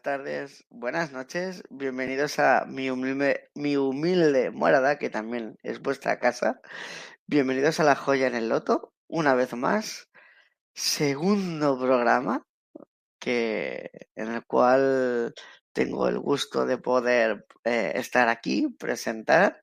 Buenas tardes, buenas noches. Bienvenidos a mi humilde, mi humilde morada, que también es vuestra casa. Bienvenidos a La Joya en el Loto, una vez más. Segundo programa que, en el cual tengo el gusto de poder eh, estar aquí, presentar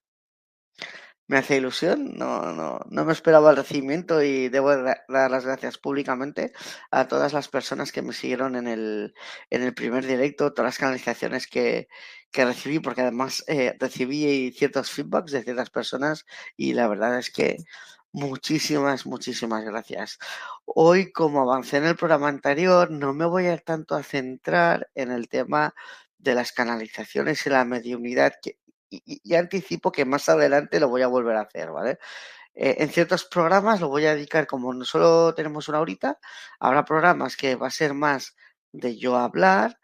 me hace ilusión, no, no, no me esperaba el recibimiento y debo dar las gracias públicamente a todas las personas que me siguieron en el, en el primer directo, todas las canalizaciones que, que recibí, porque además eh, recibí ciertos feedbacks de ciertas personas y la verdad es que muchísimas, muchísimas gracias. Hoy, como avancé en el programa anterior, no me voy a tanto a centrar en el tema de las canalizaciones y la mediunidad, que y, anticipo que más adelante lo voy a volver a hacer, ¿vale? Eh, en ciertos programas lo voy a dedicar, como no solo tenemos una horita, habrá programas que va a ser más de yo hablar,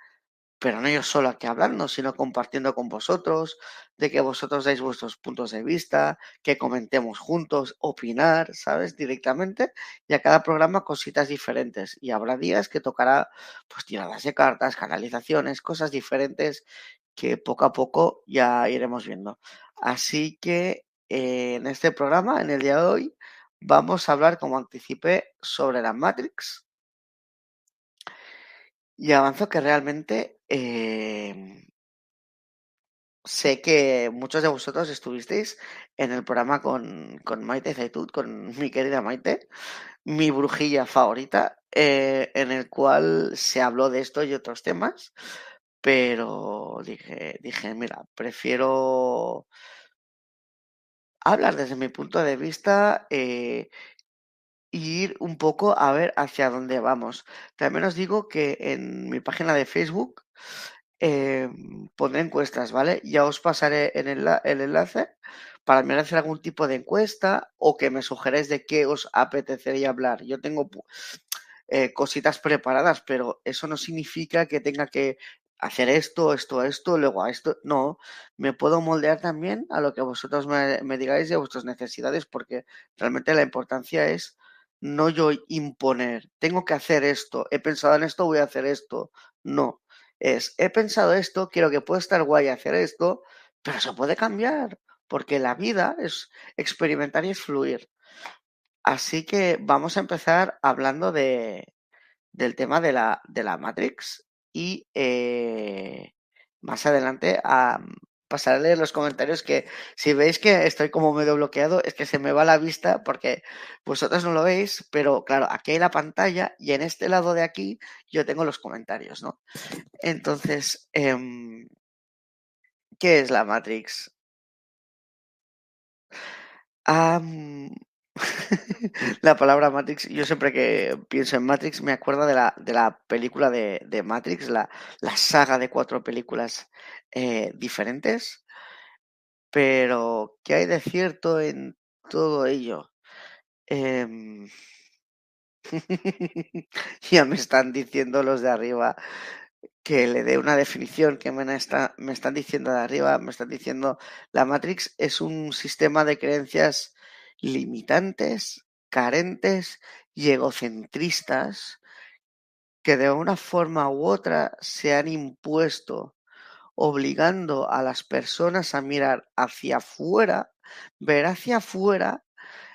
pero no yo solo aquí hablando, sino compartiendo con vosotros, de que vosotros dais vuestros puntos de vista, que comentemos juntos, opinar, ¿sabes? Directamente, y a cada programa cositas diferentes. Y habrá días que tocará, pues, tiradas de cartas, canalizaciones, cosas diferentes que poco a poco ya iremos viendo. Así que eh, en este programa, en el día de hoy, vamos a hablar, como anticipé, sobre la Matrix. Y avanzo que realmente em, sé que muchos de vosotros estuvisteis en el programa con, con Maite Zaitud, con mi querida Maite, mi brujilla favorita, eh, en el cual se habló de esto y otros temas pero dije, dije, mira, prefiero hablar desde mi punto de vista e ir un poco a ver hacia dónde vamos. También os digo que en mi página de Facebook em, pondré encuestas, ¿vale? Ya os pasaré en el, el enlace para mirar hacer algún tipo de encuesta o que me sugeréis de qué os apetecería hablar. Yo tengo eh, cositas preparadas, pero eso no significa que tenga que hacer esto, esto, esto, luego a esto. No, me puedo moldear también a lo que vosotros me, digáis de vuestras necesidades, porque realmente la importancia es no yo imponer, tengo que hacer esto, he pensado en esto, voy a hacer esto. No, es, he pensado esto, quiero que pueda estar guay hacer esto, pero se puede cambiar, porque la vida es experimentar y es fluir. Así que vamos a empezar hablando de, del tema de la, de la Matrix y eh, más adelante pasaré a leer los comentarios que si veis que estoy como medio bloqueado es que se me va la vista porque vosotros no lo veis, pero claro, aquí hay la pantalla y en este lado de aquí yo tengo los comentarios, ¿no? Entonces, em, ¿qué es la Matrix? la palabra Matrix, yo siempre que pienso en Matrix me acuerdo de la, de la película de, de Matrix, la, la, saga de cuatro películas eh, diferentes. Pero, ¿qué hay de cierto en todo ello? Eh... ya me están diciendo los de arriba que le dé una definición que me, está, me están diciendo de arriba, me están diciendo la Matrix es un sistema de creencias limitantes, carentes y egocentristas que de una forma u otra se han impuesto, obligando a las personas a mirar hacia afuera, ver hacia afuera,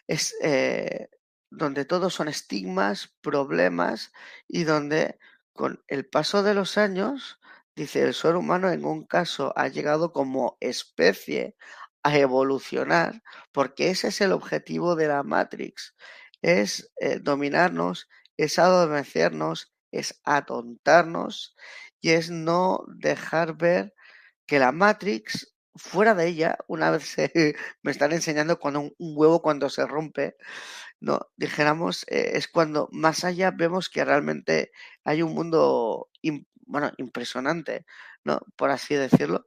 es eh, donde todos son estigmas, problemas y donde con el paso de los años, dice, el ser humano en un caso ha llegado como especie a evolucionar, porque ese es el objetivo de la Matrix, es eh, dominarnos, es adormecernos, es atontarnos y es no dejar ver que la Matrix, fuera de ella, una vez me están enseñando cuando un, huevo cuando se rompe, no, dijéramos, eh, es cuando más allá vemos que realmente hay un mundo, bueno, impresionante, ¿no? Por así decirlo.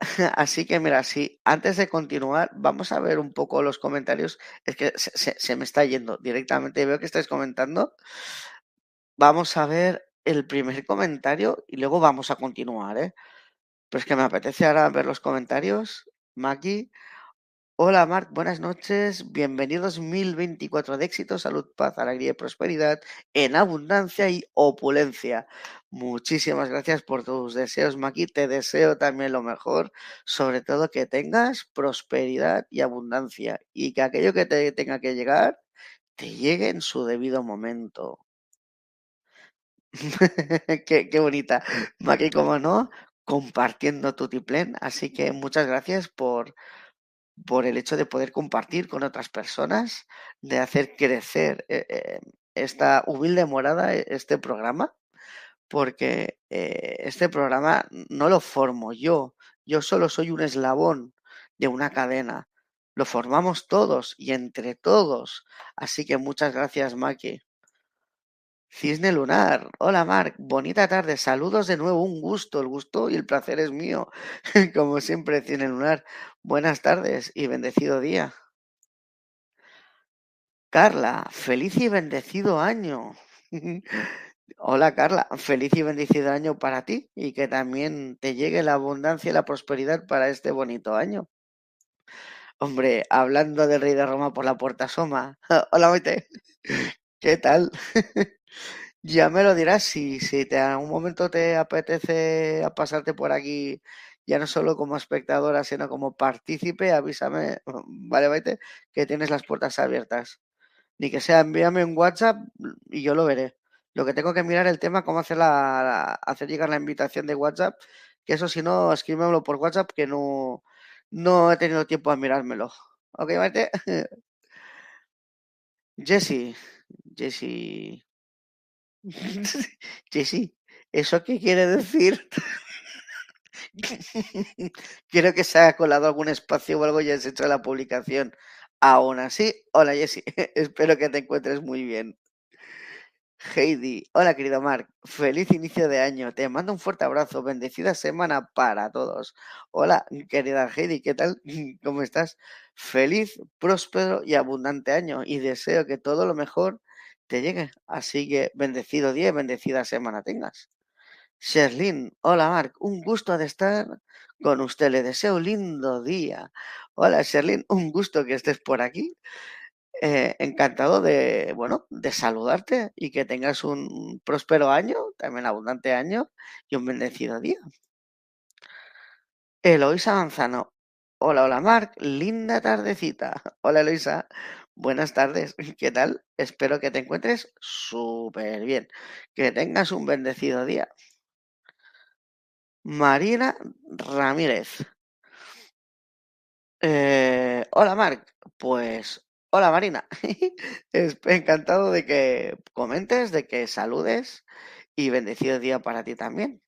Así que mira, sí, antes de continuar, vamos a ver un poco los comentarios. Es que se, se me está yendo directamente. Veo que estáis comentando. Vamos a ver el primer comentario y luego vamos a continuar, ¿eh? Pues que me apetece ahora ver los comentarios. Maki. Hola Marc, buenas noches. Bienvenidos 1024 de éxito, salud, paz, alegría y prosperidad en abundancia y opulencia. Muchísimas gracias por tus deseos, Maki. Te deseo también lo mejor, sobre todo que tengas prosperidad y abundancia y que aquello que te tenga que llegar te llegue en su debido momento. qué, bonita. Maki, como no, compartiendo tu tiplén. Así que muchas gracias por, por el hecho de poder compartir con otras personas, de hacer crecer eh, eh, esta humilde morada, e, este programa, porque eh, este programa no lo formo yo, yo solo soy un eslabón de una cadena. Lo formamos todos y entre todos. Así que muchas gracias, Maki. Cisne Lunar. Hola, Marc. Bonita tarde. Saludos de nuevo. Un gusto. El gusto y el placer es mío. Como siempre, Cisne Lunar. Buenas tardes y bendecido día. Carla, feliz y bendecido año. Hola Carla, feliz y bendecido año para ti y que también te llegue la abundancia y la prosperidad para este bonito año. Hombre, hablando del rey de Roma por la puerta asoma. Hola Maite, ¿qué tal? Ya me lo dirás si, si te, en algún momento te apetece pasarte por aquí, ya no solo como espectadora, sino como partícipe, avísame, vale, vete, que tienes las puertas abiertas. Ni que sea, envíame un WhatsApp y yo lo veré. Lo que tengo que mirar el tema, cómo hacer, la, hacer llegar la invitación de WhatsApp, que eso si no, escríbemelo por WhatsApp, que no, no he tenido tiempo a mirármelo. ¿Ok, vete? Jesse, Jesse, Jessy, ¿eso qué quiere decir? Quiero que se haya colado algún espacio o algo y has hecho la publicación. Aún así, hola Jessy, espero que te encuentres muy bien. Heidi, hola querido Mark, feliz inicio de año, te mando un fuerte abrazo, bendecida semana para todos. Hola querida Heidi, ¿qué tal? ¿Cómo estás? Feliz, próspero y abundante año y deseo que todo lo mejor te llegue. Así que bendecido día, bendecida semana tengas. Sherlyn, hola Marc, un gusto de estar con usted. Le deseo un lindo día. Hola Sherlyn, un gusto que estés por aquí. Eh, encantado de, bueno, de saludarte y que tengas un próspero año, también abundante año y un bendecido día. Eloisa Manzano, hola, hola Marc, linda tardecita. Hola Eloisa, Buenas tardes, ¿qué tal? Espero que te encuentres súper bien, que tengas un bendecido día. Marina Ramírez, Eh, hola Marc, pues hola Marina. Encantado de que comentes, de que saludes y bendecido día para ti también.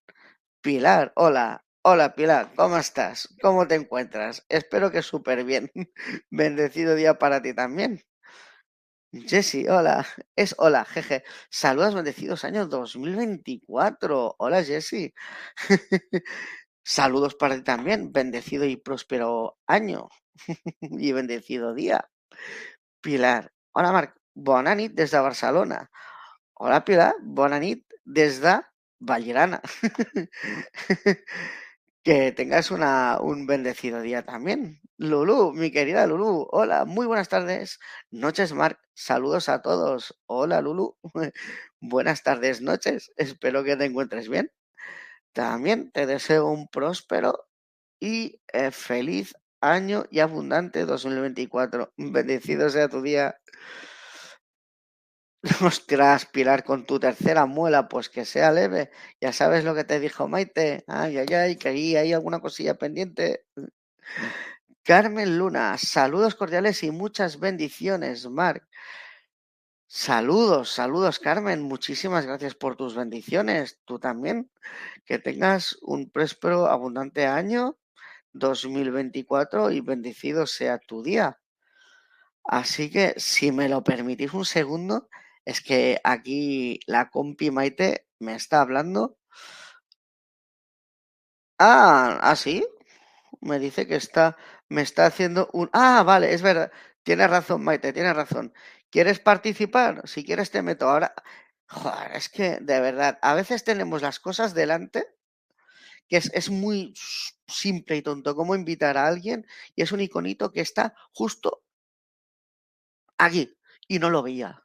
Pilar, hola, hola Pilar, ¿cómo estás? ¿Cómo te encuentras? Espero que súper bien. Bendecido día para ti también. Jessy, hola, es hola, jeje. Saludos bendecidos año 2024. Hola Jessy. Saludos para ti también, bendecido y próspero año y bendecido día. Pilar. Hola, Marc. Bona nit des de Barcelona. Hola, Pilar. Bona nit des de Vallirana. Que tengas una, un bendecido día también. Lulu, mi querida Lulu. Hola, muy buenas tardes. Noches, Marc. Saludos a todos. Hola, Lulu. Buenas tardes, noches. Espero que te encuentres bien. También te deseo un próspero y eh, feliz año y abundante 2024. Bendecido sea tu día. Ostras, Pilar, con tu tercera muela, pues que sea leve. Ya sabes lo que te dijo Maite. Ay, ay, ay, que ahí hay alguna cosilla pendiente. Carmen Luna, saludos cordiales y muchas bendiciones, Marc. Saludos, saludos, Carmen. Muchísimas gracias por tus bendiciones. Tú también. Que tengas un próspero, abundante año 2024 y bendecido sea tu día. Así que, si me lo permitís un segundo, es que aquí la compi Maite me está hablando. Ah, ¿ah, sí? Me dice que está, me está haciendo un... Ah, vale, es verdad. Tienes razón, Maite, tienes razón. ¿Quieres participar? Si quieres te meto ahora. Joder, es que, de verdad, a veces tenemos las cosas delante que es, es muy simple y tonto como invitar a alguien y es un iconito que está justo aquí y no lo veía.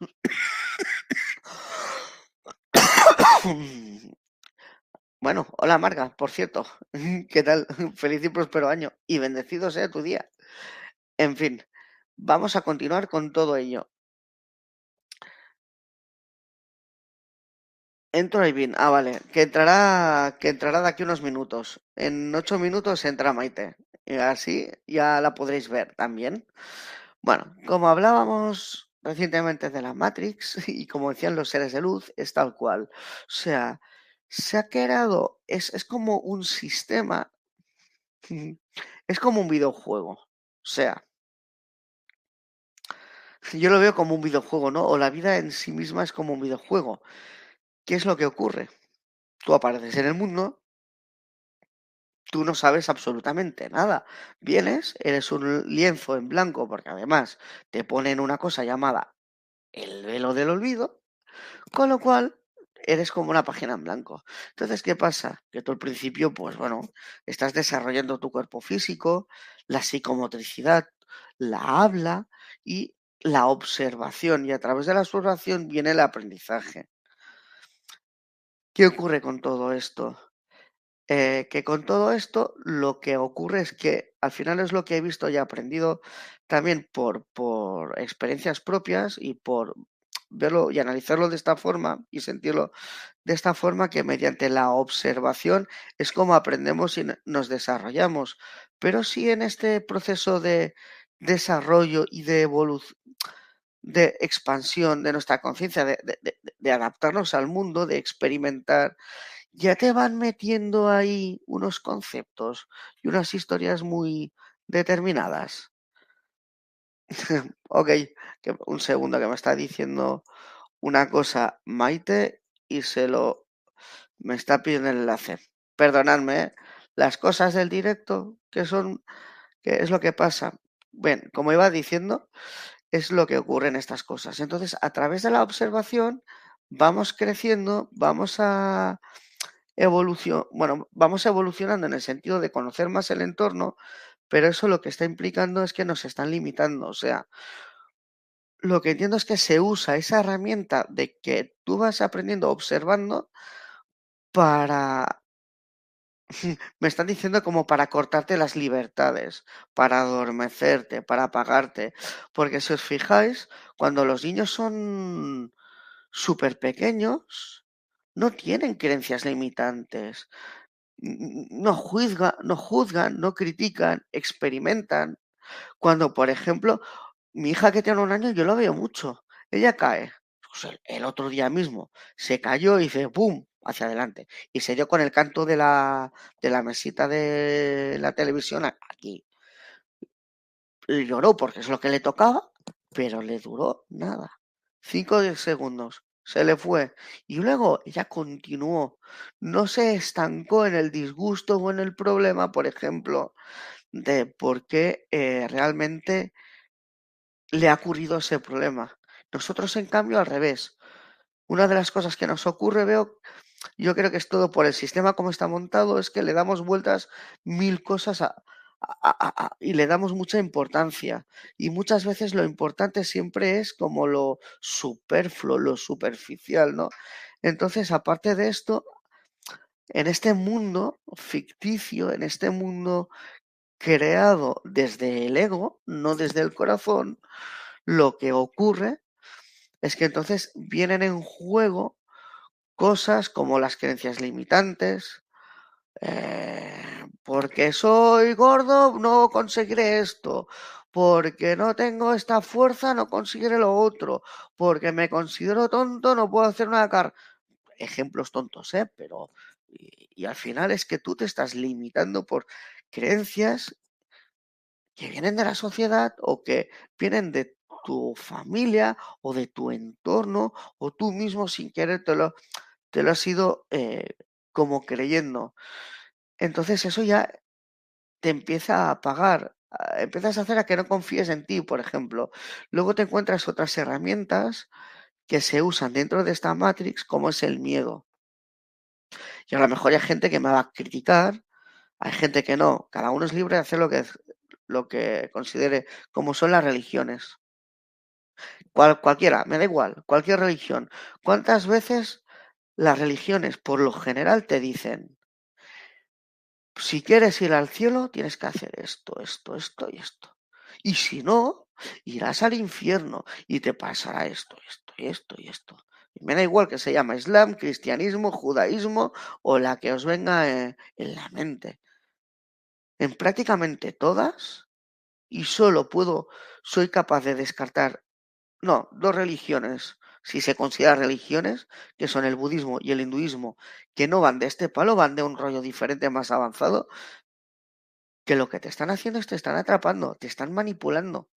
Bueno, hola Marga, por cierto, ¿qué tal? Feliz y próspero año y bendecido sea tu día. En fin, vamos a continuar con todo ello. Entro bien. Ah, vale. Que entrará, que entrará de aquí unos minutos. En ocho minutos entra Maite. Y así ya la podréis ver también. Bueno, como hablábamos recientemente de la Matrix y como decían los seres de luz, es tal cual. O sea, se ha creado, es, es como un sistema, es como un videojuego. O sea, yo lo veo como un videojuego, ¿no? O la vida en sí misma es como un videojuego. ¿Qué es lo que ocurre? Tú apareces en el mundo, tú no sabes absolutamente nada. Vienes, eres un lienzo en blanco, porque además te ponen una cosa llamada el velo del olvido, con lo cual eres como una página en blanco. Entonces, ¿qué pasa? Que tú al principio, pues bueno, estás desarrollando tu cuerpo físico, la psicomotricidad, la habla y la observación. Y a través de la observación viene el aprendizaje. ¿Qué ocurre con todo esto? Eh, que con todo esto lo que ocurre es que al final es lo que he visto y aprendido también por, por experiencias propias y por verlo y analizarlo de esta forma y sentirlo de esta forma que mediante la observación es como aprendemos y nos desarrollamos. Pero sí en este proceso de desarrollo y de evolución, de expansión de nuestra conciencia, de, adaptarnos al mundo, de experimentar, ya te van metiendo ahí unos conceptos y unas historias muy determinadas. ok, un segundo que me está diciendo una cosa Maite y se lo me está pidiendo el enlace. Perdonadme, ¿eh? las cosas del directo que son que es lo que pasa. Bien, como iba diciendo, es lo que ocurre en estas cosas. Entonces, a través de la observación vamos creciendo, vamos a evolución, bueno, vamos evolucionando en el sentido de conocer más el entorno, pero eso lo que está implicando es que nos están limitando. O sea, lo que entiendo es que se usa esa herramienta de que tú vas aprendiendo observando para... Me están diciendo como para cortarte las libertades, para adormecerte, para apagarte. Porque si os fijáis, cuando los niños son súper pequeños, no tienen creencias limitantes. No, juzga, no juzgan, no critican, experimentan. Cuando, por ejemplo, mi hija que tiene un año, yo lo veo mucho. Ella cae. Pues el, otro día mismo se cayó y dice ¡pum! hacia adelante. Y se dio con el canto de la, de la mesita de la televisión aquí. Lloró porque es lo que le tocaba, pero le duró nada. Cinco segundos. Se le fue. Y luego ella continuó. No se estancó en el disgusto o en el problema, por ejemplo, de por qué eh, realmente le ha ocurrido ese problema. Nosotros, en cambio, al revés. Una de las cosas que nos ocurre, veo, yo creo que es todo por el sistema como está montado, es que le damos vueltas mil cosas a, y le damos mucha importancia. Y muchas veces lo importante siempre es como lo superfluo, lo superficial, ¿no? Entonces, aparte de esto, en este mundo ficticio, en este mundo creado desde el ego, no desde el corazón, lo que ocurre es que entonces vienen en juego cosas como las creencias limitantes, eh, porque soy gordo no conseguiré esto, porque no tengo esta fuerza no conseguiré lo otro, porque me considero tonto no puedo hacer una car ejemplos tontos, ¿eh? Pero y, y al final es que tú te estás limitando por creencias que vienen de la sociedad o que vienen de tu familia o de tu entorno o tú mismo sin querer te lo, te lo has ido eh, como creyendo. Entonces eso ya te empieza a pagar, empiezas a hacer a que no confíes en ti, por ejemplo. Luego te encuentras otras herramientas que se usan dentro de esta matrix como es el miedo. Y a lo mejor hay gente que me va a criticar, hay gente que no, cada uno es libre de hacer lo que, lo que considere, como son las religiones. Cual, cualquiera, me da igual, cualquier religión. ¿Cuántas veces las religiones, por lo general, te dicen, si quieres ir al cielo, tienes que hacer esto, esto, esto y esto. Y si no, irás al infierno y te pasará esto, esto y esto y esto. Y me da igual que se llama Islam, cristianismo, judaísmo o la que os venga en, en la mente. En prácticamente todas, y solo puedo, soy capaz de descartar, no, dos religiones, si se consideran religiones, que son el budismo y el hinduismo, que no van de este palo, van de un rollo diferente más avanzado, que lo que te están haciendo es te están atrapando, te están manipulando,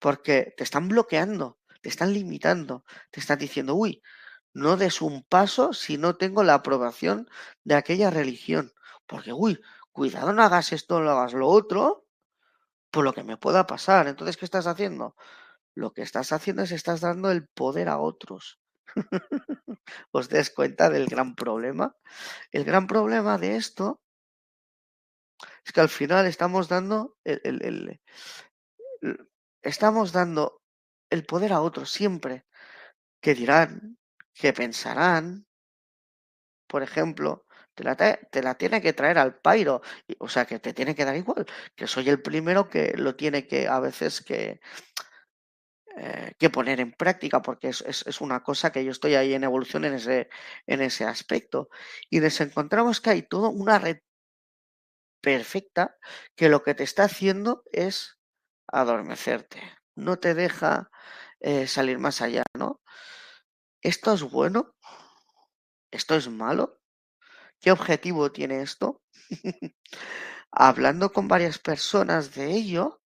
porque te están bloqueando, te están limitando, te están diciendo, uy, no des un paso si no tengo la aprobación de aquella religión, porque, uy, cuidado, no hagas esto, no hagas lo otro, por lo que me pueda pasar. Entonces, ¿qué estás haciendo? Lo que estás haciendo es estás dando el poder a otros. ¿Os des cuenta del gran problema? El gran problema de esto es que al final estamos dando el, el, estamos dando el poder a otros siempre. Que dirán, que pensarán, por ejemplo, te la, te la, tiene que traer al pairo, o sea, que te tiene que dar igual, que soy el primero que lo tiene que a veces que, eh, que poner en práctica, porque es, es, es, una cosa que yo estoy ahí en evolución en ese, en ese aspecto. Y nos encontramos que hay toda una red perfecta que lo que te está haciendo es adormecerte, no te deja eh, salir más allá, ¿no? ¿Esto es bueno? ¿Esto es malo? ¿Qué objetivo tiene esto? Hablando con varias personas de ello,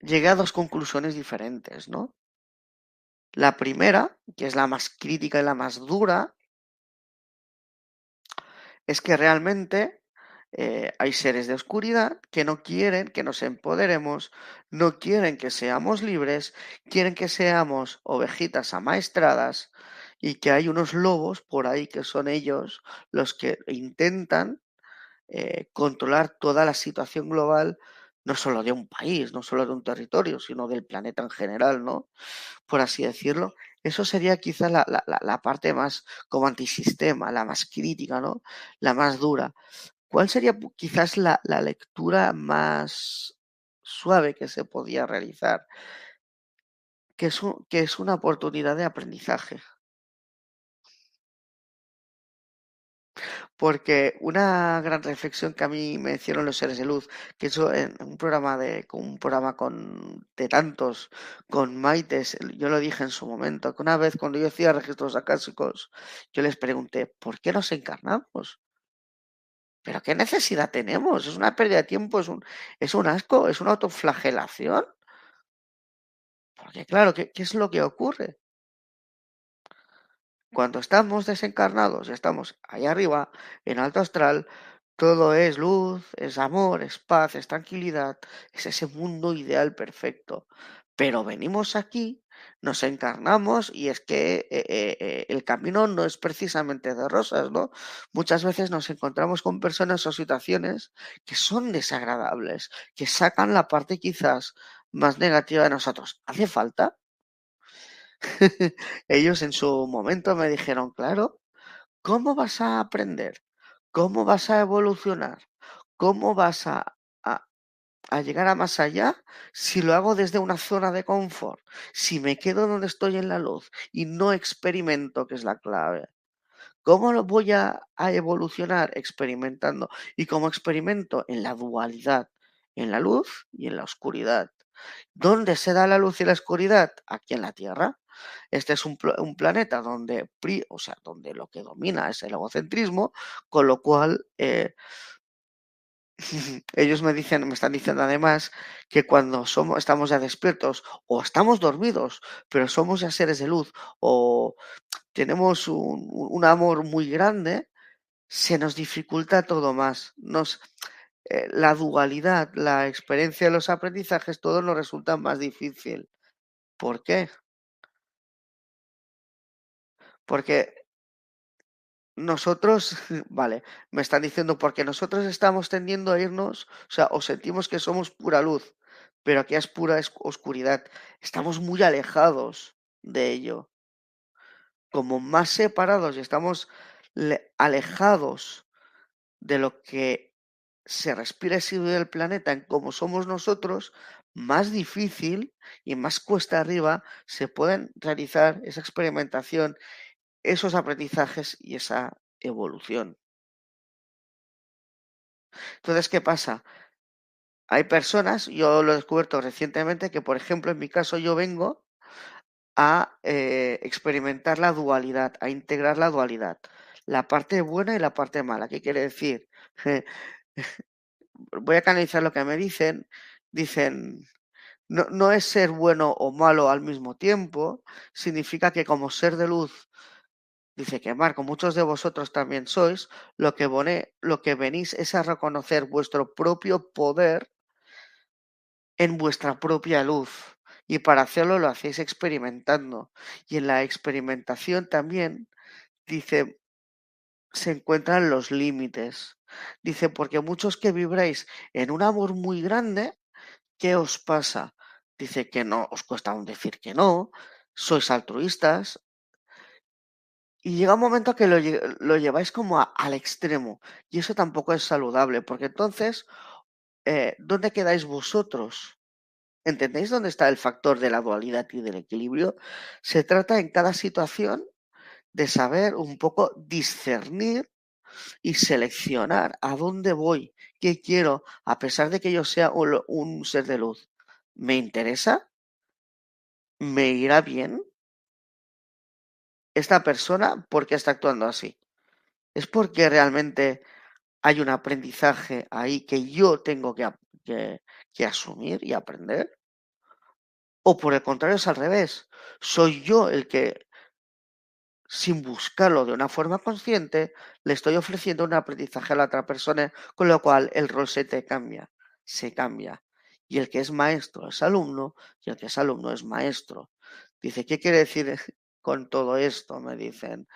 llegué a dos conclusiones diferentes, ¿no? La primera, que es la más crítica y la más dura, es que realmente eh, hay seres de oscuridad que no quieren que nos empoderemos, no quieren que seamos libres, quieren que seamos ovejitas amaestradas y que hay unos lobos por ahí que son ellos los que intentan eh, controlar toda la situación global, no solo de un país, no solo de un territorio, sino del planeta en general, ¿no? Por así decirlo. Eso sería quizá la, la, la parte más como antisistema, la más crítica, ¿no? La más dura. ¿Cuál sería quizás la, la lectura más suave que se podía realizar? Que es, un, que es una oportunidad de aprendizaje. Porque una gran reflexión que a mí me hicieron los seres de luz, que eso en un programa de un programa con de tantos con Maites, yo lo dije en su momento, que una vez cuando yo hacía registros acásicos, yo les pregunté, ¿por qué nos encarnamos? ¿Pero qué necesidad tenemos? Es una pérdida de tiempo, es un, es un asco, es una autoflagelación. Porque claro, ¿qué, ¿qué es lo que ocurre? Cuando estamos desencarnados, estamos ahí arriba, en alto astral, todo es luz, es amor, es paz, es tranquilidad, es ese mundo ideal perfecto. Pero venimos aquí, nos encarnamos y es que eh, eh, eh, el camino no es precisamente de rosas, ¿no? Muchas veces nos encontramos con personas o situaciones que son desagradables, que sacan la parte quizás más negativa de nosotros. ¿Hace falta? Ellos en su momento me dijeron, claro, ¿cómo vas a aprender? ¿Cómo vas a evolucionar? ¿Cómo vas a, llegar a más allá si lo hago desde una zona de confort? Si me quedo donde estoy en la luz y no experimento, que es la clave. ¿Cómo lo voy a, a evolucionar? Experimentando. ¿Y cómo experimento? En la dualidad, en la luz y en la oscuridad. ¿Dónde se da la luz y la oscuridad? Aquí en la Tierra. Este es un, planeta donde, o sea, donde lo que domina es el egocentrismo, con lo cual eh, ellos me dicen, me están diciendo además que cuando somos, estamos ya despiertos o estamos dormidos, pero somos ya seres de luz o tenemos un, un amor muy grande, se nos dificulta todo más. Nos, eh, la dualidad, la experiencia de los aprendizajes, todo nos resulta más difícil. ¿Por qué? Porque nosotros, vale, me están diciendo porque nosotros estamos tendiendo a irnos, o sea, o sentimos que somos pura luz, pero aquí es pura oscuridad. Estamos muy alejados de ello. Como más separados y estamos alejados de lo que se respira y se del planeta en como somos nosotros, más difícil y más cuesta arriba se pueden realizar esa experimentación esos aprendizajes y esa evolución. Entonces, ¿qué pasa? Hay personas, yo lo he descubierto recientemente, que por ejemplo en mi caso yo vengo a eh, experimentar la dualidad, a integrar la dualidad, la parte buena y la parte mala. ¿Qué quiere decir? Voy a canalizar lo que me dicen. Dicen, no, no es ser bueno o malo al mismo tiempo, significa que como ser de luz Dice que Marco, muchos de vosotros también sois, lo que, venís es a reconocer vuestro propio poder en vuestra propia luz. Y para hacerlo lo hacéis experimentando. Y en la experimentación también, dice, se encuentran los límites. Dice, porque muchos que vibráis en un amor muy grande, ¿qué os pasa? Dice que no, os cuesta aún decir que no, sois altruistas, y llega un momento que lo, lo lleváis como al extremo. Y eso tampoco es saludable, porque entonces, eh, ¿dónde quedáis vosotros? ¿Entendéis dónde está el factor de la dualidad y del equilibrio? Se trata en cada situación de saber un poco discernir y seleccionar a dónde voy, qué quiero, a pesar de que yo sea un ser de luz. ¿Me interesa? ¿Me irá bien? Esta persona, ¿por qué está actuando así? ¿Es porque realmente hay un aprendizaje ahí que yo tengo que, asumir y aprender? ¿O por el contrario es al revés? Soy yo el que, sin buscarlo de una forma consciente, le estoy ofreciendo un aprendizaje a la otra persona, con lo cual el rol se te cambia, se cambia. Y el que es maestro es alumno y el que es alumno es maestro. Dice, ¿qué quiere decir con todo esto? Me dicen.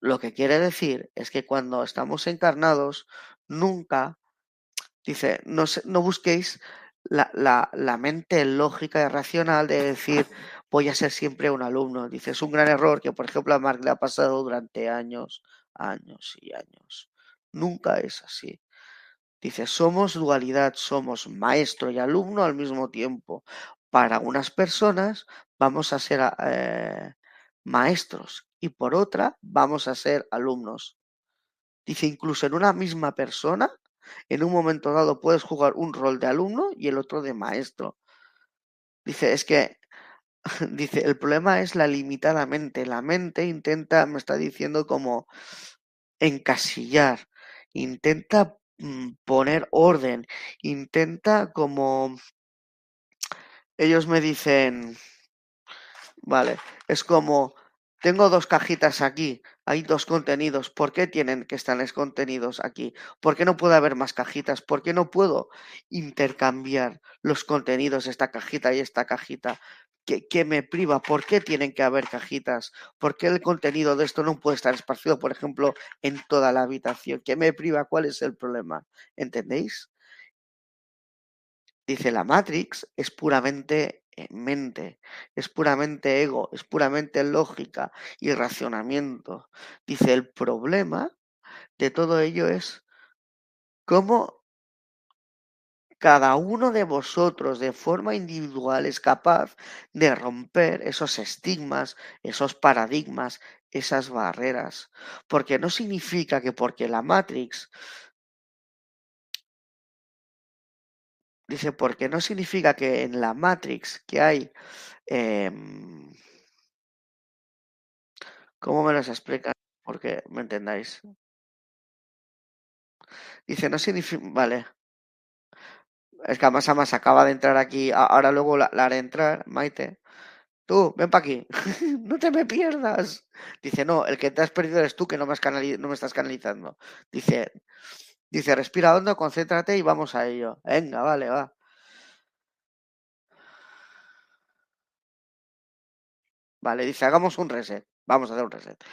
Lo que quiere decir es que cuando estamos encarnados, nunca, dice, no, no busquéis la, la, la, mente lógica y racional de decir, voy a ser siempre un alumno. Dice, es un gran error que, por ejemplo, a Mark le ha pasado durante años, años y años. Nunca es así. Dice, somos dualidad, somos maestro y alumno al mismo tiempo. Para unas personas vamos a ser eh, maestros y por otra vamos a ser alumnos. Dice, incluso en una misma persona, en un momento dado puedes jugar un rol de alumno y el otro de maestro. Dice, es que, dice, el problema es la limitada mente. La mente intenta, me está diciendo como encasillar, intenta mm, poner orden, intenta como... Ellos me dicen, vale, es como, tengo dos cajitas aquí, hay dos contenidos. ¿Por qué tienen que estar los contenidos aquí? ¿Por qué no puede haber más cajitas? ¿Por qué no puedo intercambiar los contenidos, esta cajita y esta cajita? ¿Qué, me priva? ¿Por qué tienen que haber cajitas? ¿Por qué el contenido de esto no puede estar esparcido, por ejemplo, en toda la habitación? ¿Qué me priva? ¿Cuál es el problema? ¿Entendéis? Dice la Matrix es puramente mente, es puramente ego, es puramente lógica y racionamiento. Dice, el problema de todo ello es cómo cada uno de vosotros de forma individual es capaz de romper esos estigmas, esos paradigmas, esas barreras. Porque no significa que porque la Matrix Dice, porque no significa que en la Matrix que hay... Em, ¿Cómo me las explica? Porque me entendáis. Dice, no significa... Vale. Es que además, además acaba de entrar aquí. Ahora luego la, haré entrar, Maite. Tú, ven para aquí. no te me pierdas. Dice, no, el que te has perdido eres tú que no me, no me estás canalizando. Dice, Dice, respira hondo, concéntrate y vamos a ello. Venga, vale, va. Vale, dice, hagamos un reset. Vamos a hacer un reset.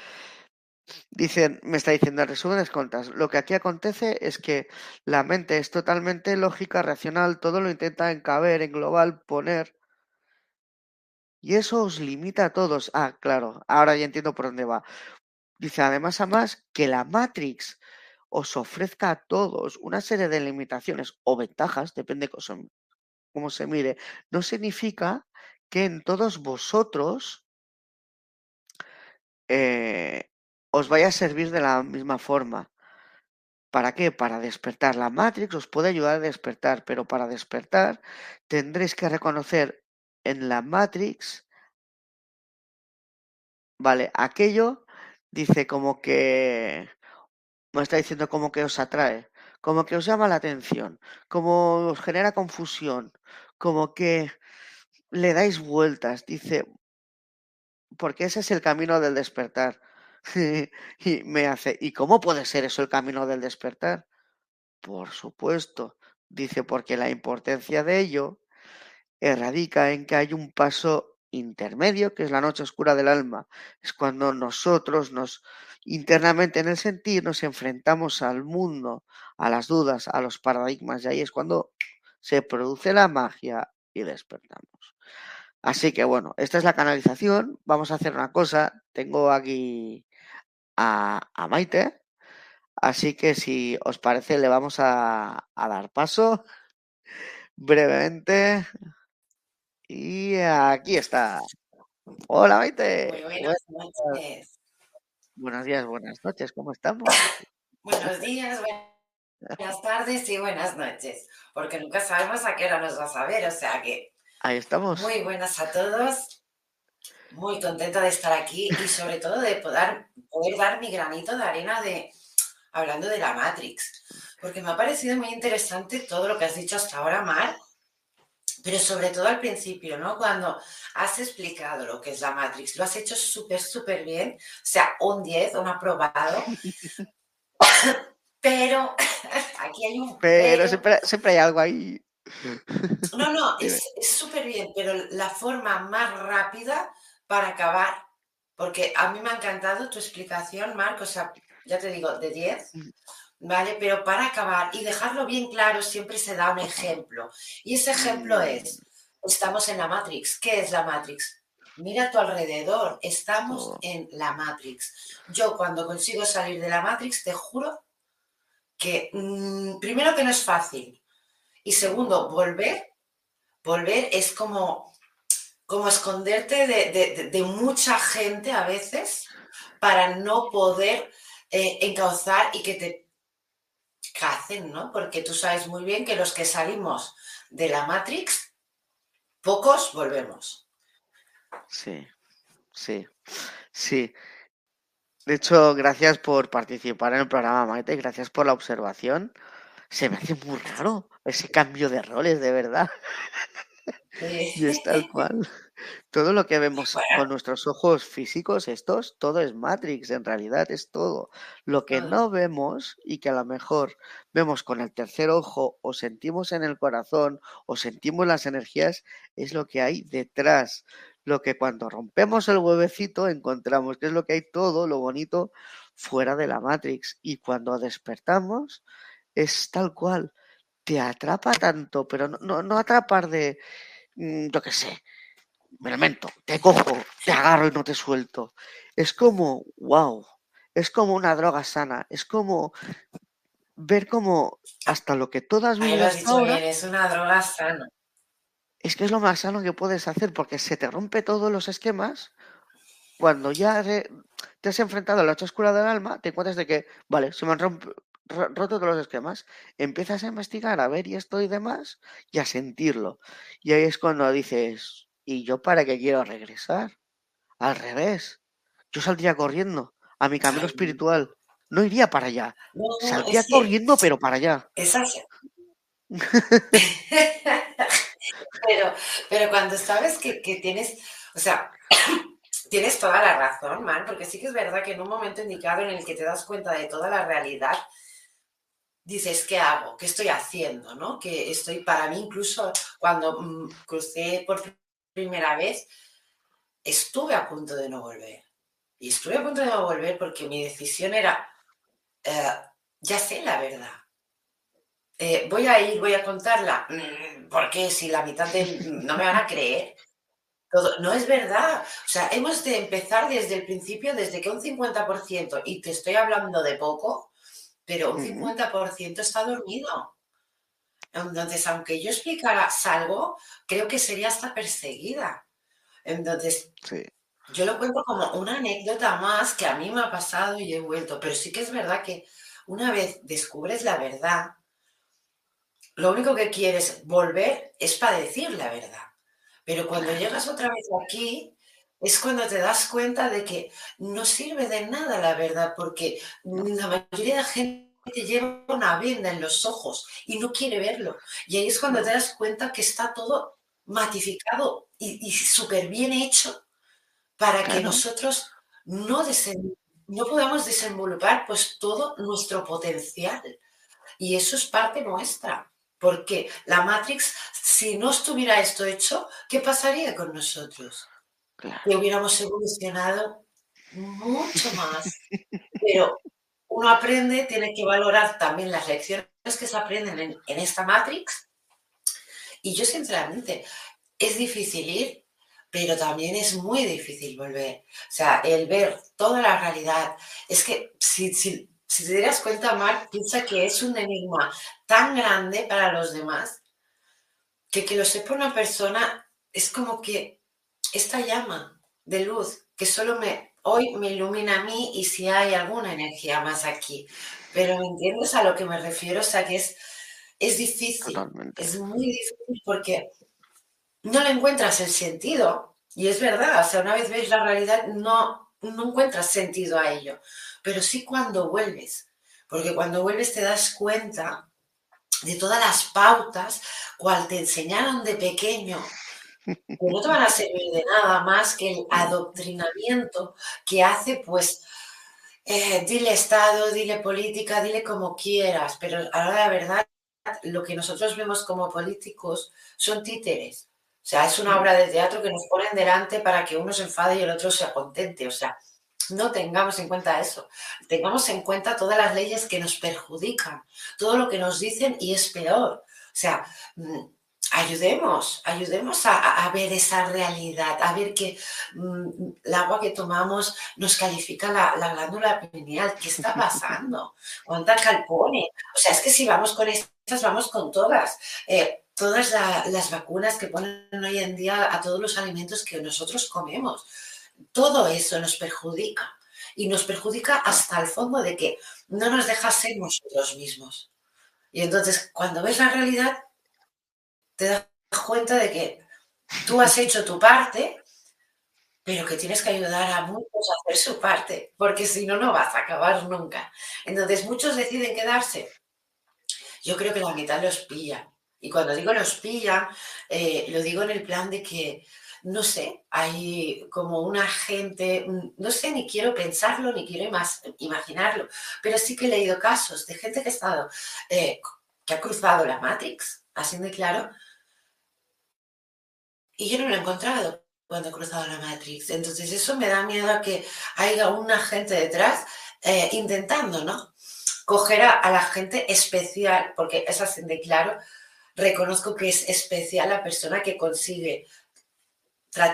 Dice, me está diciendo en resumen de cuentas, lo que aquí acontece es que la mente es totalmente lógica, racional, todo lo intenta encaber, englobar, poner. Y eso os limita a todos. Ah, claro, ahora ya entiendo por dónde va. Dice, además, además, que la Matrix os ofrezca a todos una serie de limitaciones o ventajas, depende cómo se mire, no significa que en todos vosotros eh, os vaya a servir de la misma forma. ¿Para qué? Para despertar. La Matrix os puede ayudar a despertar, pero para despertar tendréis que reconocer en la Matrix, vale, aquello dice como que me está diciendo como que os atrae, como que os llama la atención, como os genera confusión, como que le dais vueltas, dice, porque ese es el camino del despertar. y me hace, ¿y cómo puede ser eso el camino del despertar? Por supuesto, dice, porque la importancia de ello radica en que hay un paso intermedio, que es la noche oscura del alma. Es cuando nosotros nos internamente en el sentir nos enfrentamos al mundo, a las dudas, a los paradigmas, y ahí es cuando se produce la magia y despertamos. Así que bueno, esta es la canalización. Vamos a hacer una cosa. Tengo aquí a, Maite. Así que si os parece, le vamos a dar paso brevemente. Y aquí está. Hola, Maite. Muy buenas noches. Buenos días, buenas noches. ¿Cómo estamos? Buenos días, buenas tardes y buenas noches. Porque nunca sabemos a qué hora nos vas a ver. O sea que. Ahí estamos. Muy buenas a todos. Muy contenta de estar aquí y sobre todo de poder, poder dar mi granito de arena de hablando de la Matrix. Porque me ha parecido muy interesante todo lo que has dicho hasta ahora, Mar pero sobre todo al principio, ¿no? Cuando has explicado lo que es la Matrix, lo has hecho súper, súper bien, o sea, un 10, un aprobado. pero aquí hay un... Pero, Siempre, hay algo ahí. No, no, es súper bien, pero la forma más rápida para acabar, porque a mí me ha encantado tu explicación, Marco, o sea, ya te digo, de 10, ¿vale? Pero para acabar y dejarlo bien claro, siempre se da un ejemplo. Y ese ejemplo es, estamos en la Matrix. ¿Qué es la Matrix? Mira a tu alrededor, estamos oh. en la Matrix. Yo cuando consigo salir de la Matrix, te juro que mm, primero que no es fácil y segundo, volver, volver es como, como esconderte de mucha gente a veces para no poder eh, encauzar y que te cacen, ¿no? Porque tú sabes muy bien que los que salimos de la Matrix, pocos volvemos. Sí, sí, sí. De hecho, gracias por participar en el programa, Maite, gracias por la observación. Se me hace muy raro ese cambio de roles, de verdad. Y es tal cual. Todo lo que vemos con nuestros ojos físicos, estos, todo es Matrix, en realidad es todo. Lo que no vemos y que a lo mejor vemos con el tercer ojo o sentimos en el corazón o sentimos las energías, es lo que hay detrás. Lo que cuando rompemos el huevecito encontramos que es lo que hay todo, lo bonito, fuera de la Matrix. Y cuando despertamos, es tal cual. Te atrapa tanto, pero no, no, no atrapar de, yo qué sé, me lamento, te cojo, te agarro y no te suelto. Es como, wow, es como una droga sana, es como ver como hasta lo que todas vidas ahora... es una droga sana. Es que es lo más sano que puedes hacer porque se te rompe todos los esquemas. Cuando ya te has enfrentado a la otra oscura del alma, te encuentras de que, vale, se me han roto todos los esquemas. Empiezas a investigar, a ver y esto y demás, y a sentirlo. Y ahí es cuando dices, ¿Y yo para qué quiero regresar? Al revés. Yo saldría corriendo a mi camino espiritual. No iría para allá. saldría corriendo, pero para allá. Es pero, pero cuando sabes que, tienes, o sea, tienes toda la razón, man, porque sí que es verdad que en un momento indicado en el que te das cuenta de toda la realidad, dices, ¿qué hago? ¿Qué estoy haciendo? ¿no? Que estoy, para mí incluso cuando mm, crucé por primera vez, estuve a punto de no volver. Y estuve a punto de no volver porque mi decisión era, eh, ya sé la verdad. Eh, voy a ir, voy a contarla. Mm, porque si la mitad de... no me van a creer. No es verdad. O sea, hemos de empezar desde el principio, desde que un 50%, y te estoy hablando de poco, pero un 50% está dormido. Entonces, aunque yo explicara algo, creo que sería hasta perseguida. Entonces, yo lo cuento como una anécdota más que a mí me ha pasado y he vuelto, pero sí que es verdad que una vez descubres la verdad, lo único que quieres volver es para decir la verdad. Pero cuando llegas otra vez aquí, es cuando te das cuenta de que no sirve de nada la verdad, porque la mayoría de la gente te lleva una venda en los ojos y no quiere verlo. Y ahí es cuando te das cuenta que está todo matificado y, súper bien hecho para que nosotros no, no podamos desenvolver pues todo nuestro potencial. Y eso es parte nuestra. Porque la Matrix, si no estuviera esto hecho, ¿qué pasaría con nosotros? Que hubiéramos evolucionado mucho más. Pero uno aprende, tiene que valorar también las lecciones que se aprenden en, esta Matrix. Y yo, sinceramente, es difícil ir, pero también es muy difícil volver. O sea, el ver toda la realidad. Es que si, si, si te dieras cuenta, Mark, piensa que es un enigma tan grande para los demás que que lo sepa una persona es como que esta llama de luz que solo me hoy me ilumina a mí y si hay alguna energía más aquí. Pero ¿me entiendes a lo que me refiero? O sea, que es, es difícil, es muy difícil porque no le encuentras el sentido. Y es verdad, o sea, una vez ves la realidad, no, no encuentras sentido a ello. Pero sí cuando vuelves, porque cuando vuelves te das cuenta de todas las pautas, cual te enseñaron de pequeño, no te van a servir de nada más que el adoctrinamiento que hace, pues, eh, dile Estado, dile política, dile como quieras, pero ahora la verdad, lo que nosotros vemos como políticos son títeres. O sea, es una obra de teatro que nos ponen delante para que uno se enfade y el otro se contente. O sea, no tengamos en cuenta eso. Tengamos en cuenta todas las leyes que nos perjudican, todo lo que nos dicen y es peor. O sea, mm, ayudemos, ayudemos a, ver esa realidad, a ver que mm, el agua que tomamos nos califica la, glándula pineal. ¿Qué está pasando? ¿Cuánta cal O sea, es que si vamos con estas, vamos con todas. Eh, todas las vacunas que ponen hoy en día a todos los alimentos que nosotros comemos. Todo eso nos perjudica. y nos perjudica hasta el fondo de que no nos deja ser nosotros mismos. Y entonces, cuando ves la realidad, te das cuenta de que tú has hecho tu parte, pero que tienes que ayudar a muchos a hacer su parte, porque si no, no vas a acabar nunca. Entonces, muchos deciden quedarse. Yo creo que la mitad los pilla. Y cuando digo los pilla, eh, lo digo en el plan de que, no sé, hay como una gente, no sé, ni quiero pensarlo, ni quiero imaginarlo, pero sí que he leído casos de gente que ha estado, eh, que ha cruzado la Matrix, así de claro, y yo no lo he encontrado cuando he cruzado la Matrix. Entonces eso me da miedo a que haya una gente detrás eh, intentando, ¿no? Coger a, la gente especial, porque es así de claro, reconozco que es especial la persona que consigue,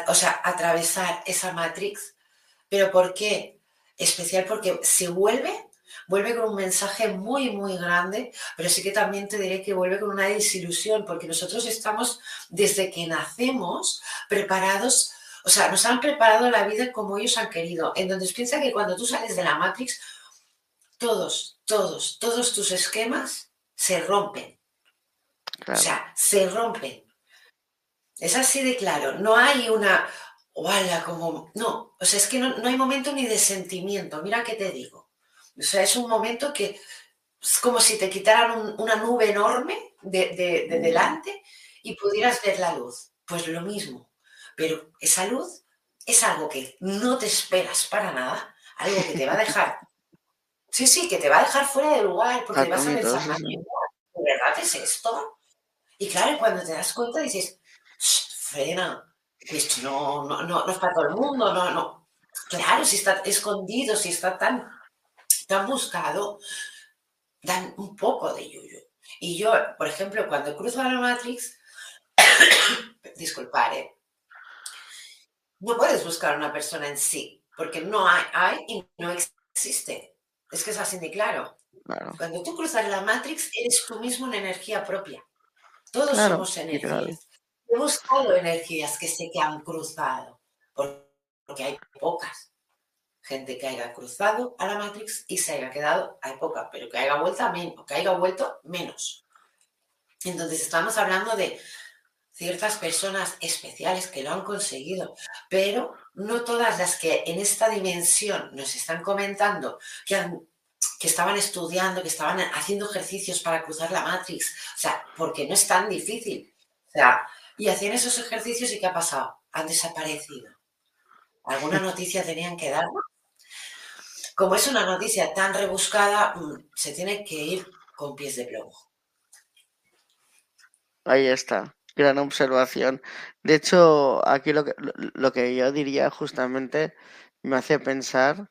o sea, atravesar esa Matrix. ¿Pero por qué? Especial porque se vuelve vuelve con un mensaje muy, muy grande, pero sí que también te diré que vuelve con una desilusión, porque nosotros estamos desde que nacemos preparados, o sea, nos han preparado la vida como ellos han querido, en donde piensa que cuando tú sales de la Matrix, todos, todos, todos tus esquemas se rompen. O sea, se rompen. Es así de claro. No hay una, ala, como, no, o sea, es que no, no hay momento ni de sentimiento. Mira qué te digo. O sea, es un momento que es como si te quitaran una nube enorme de, delante y pudieras ver la luz. Pues lo mismo. Pero esa luz es algo que no te esperas para nada, algo que te va a dejar. Sí, sí, que te va a dejar fuera de lugar porque vas a pensar, ¿de verdad es esto? Y claro, cuando te das cuenta dices, frena, esto no, no, no, no es para todo el mundo, no, no. Claro, si está escondido, si está tan han buscado, dan un poco de yuyu. Y yo, por ejemplo, cuando cruzo a la Matrix, disculpar, ¿eh? no puedes buscar a una persona en sí, porque no hay, hay y no existe. Es que es así de claro. Cuando tú cruzas la Matrix, eres tú mismo una energía propia. Todos somos energías. He buscado energías que sé que han cruzado, porque hay pocas gente que haya cruzado a la Matrix y se haya quedado, hay poca, pero que haya vuelto menos, que haya vuelto menos. Entonces estamos hablando de ciertas personas especiales que lo han conseguido, pero no todas las que en esta dimensión nos están comentando que, que estaban estudiando, que estaban haciendo ejercicios para cruzar la Matrix, o sea, porque no es tan difícil. O sea, y hacían esos ejercicios y ¿qué ha pasado? Han desaparecido. ¿Alguna noticia tenían que dar? Como es una noticia tan rebuscada, mm, se tiene que ir con pies de plomo. Ahí está, gran observación. De hecho, aquí lo que, lo que yo diría justamente me hace pensar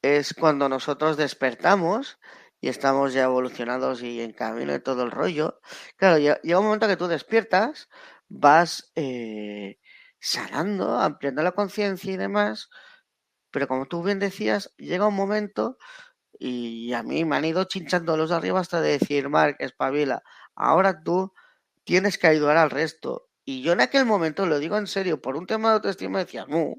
es cuando nosotros despertamos y estamos ya evolucionados y en camino de todo el rollo. Claro, llega un momento que tú despiertas, vas eh, sanando, ampliando la conciencia y demás, pero como tú bien decías, llega un momento y a mí me han ido chinchando los de arriba hasta de decir, Mark, espabila, ahora tú tienes que ayudar al resto. Y yo en aquel momento, lo digo en serio, por un tema de autoestima decía, no,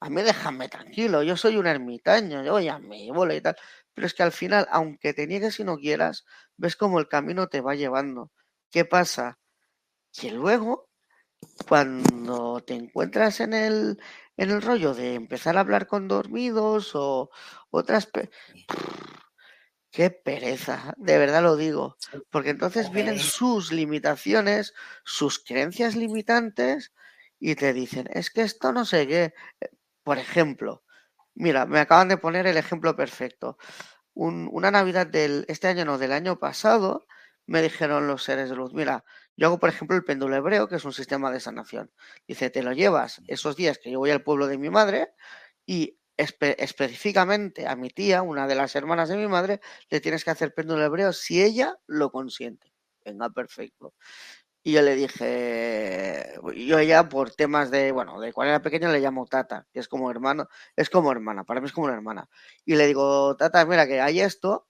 a mí déjame tranquilo, yo soy un ermitaño, yo ya me bola y tal. Pero es que al final, aunque te niegues y no quieras, ves cómo el camino te va llevando. ¿Qué pasa? Que luego, cuando te encuentras en el, en el rollo de empezar a hablar con dormidos o otras... Qué pereza, de verdad lo digo, porque entonces vienen sus limitaciones, sus creencias limitantes y te dicen, es que esto no sé qué. Eh, por ejemplo, mira, me acaban de poner el ejemplo perfecto. una Navidad del, este año, no, del año pasado, me dijeron los seres de luz, mira, yo hago, por ejemplo, el péndulo hebreo, que es un sistema de sanación. Dice, te lo llevas esos días que yo voy al pueblo de mi madre y específicamente a mi tía, una de las hermanas de mi madre, le tienes que hacer péndulo hebreo si ella lo consiente. Venga, perfecto. Y yo le dije, yo ella por temas de, bueno, de cuando era pequeña le llamo Tata, que es como hermano, es como hermana, para mí es como una hermana. Y le digo, Tata, mira que hay esto,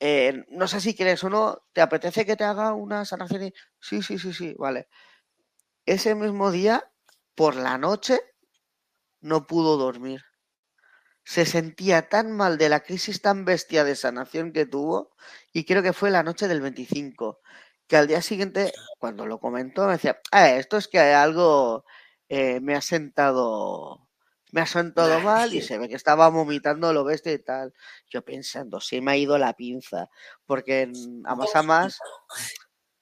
eh, no sé si quieres o no, ¿te apetece que te haga una sanación? Sí, sí, sí, sí, vale. Ese mismo día, por la noche, no pudo dormir. se sentía tan mal de la crisis tan bestia de sanación que tuvo, y creo que fue la noche del 25, que al día siguiente, cuando lo comentó, me decía, ah, esto es que algo eh, me ha sentado, me ha sentado mal y se ve que estaba vomitando lo bestia y tal. Yo pensando, sí me ha ido la pinza, porque a más a más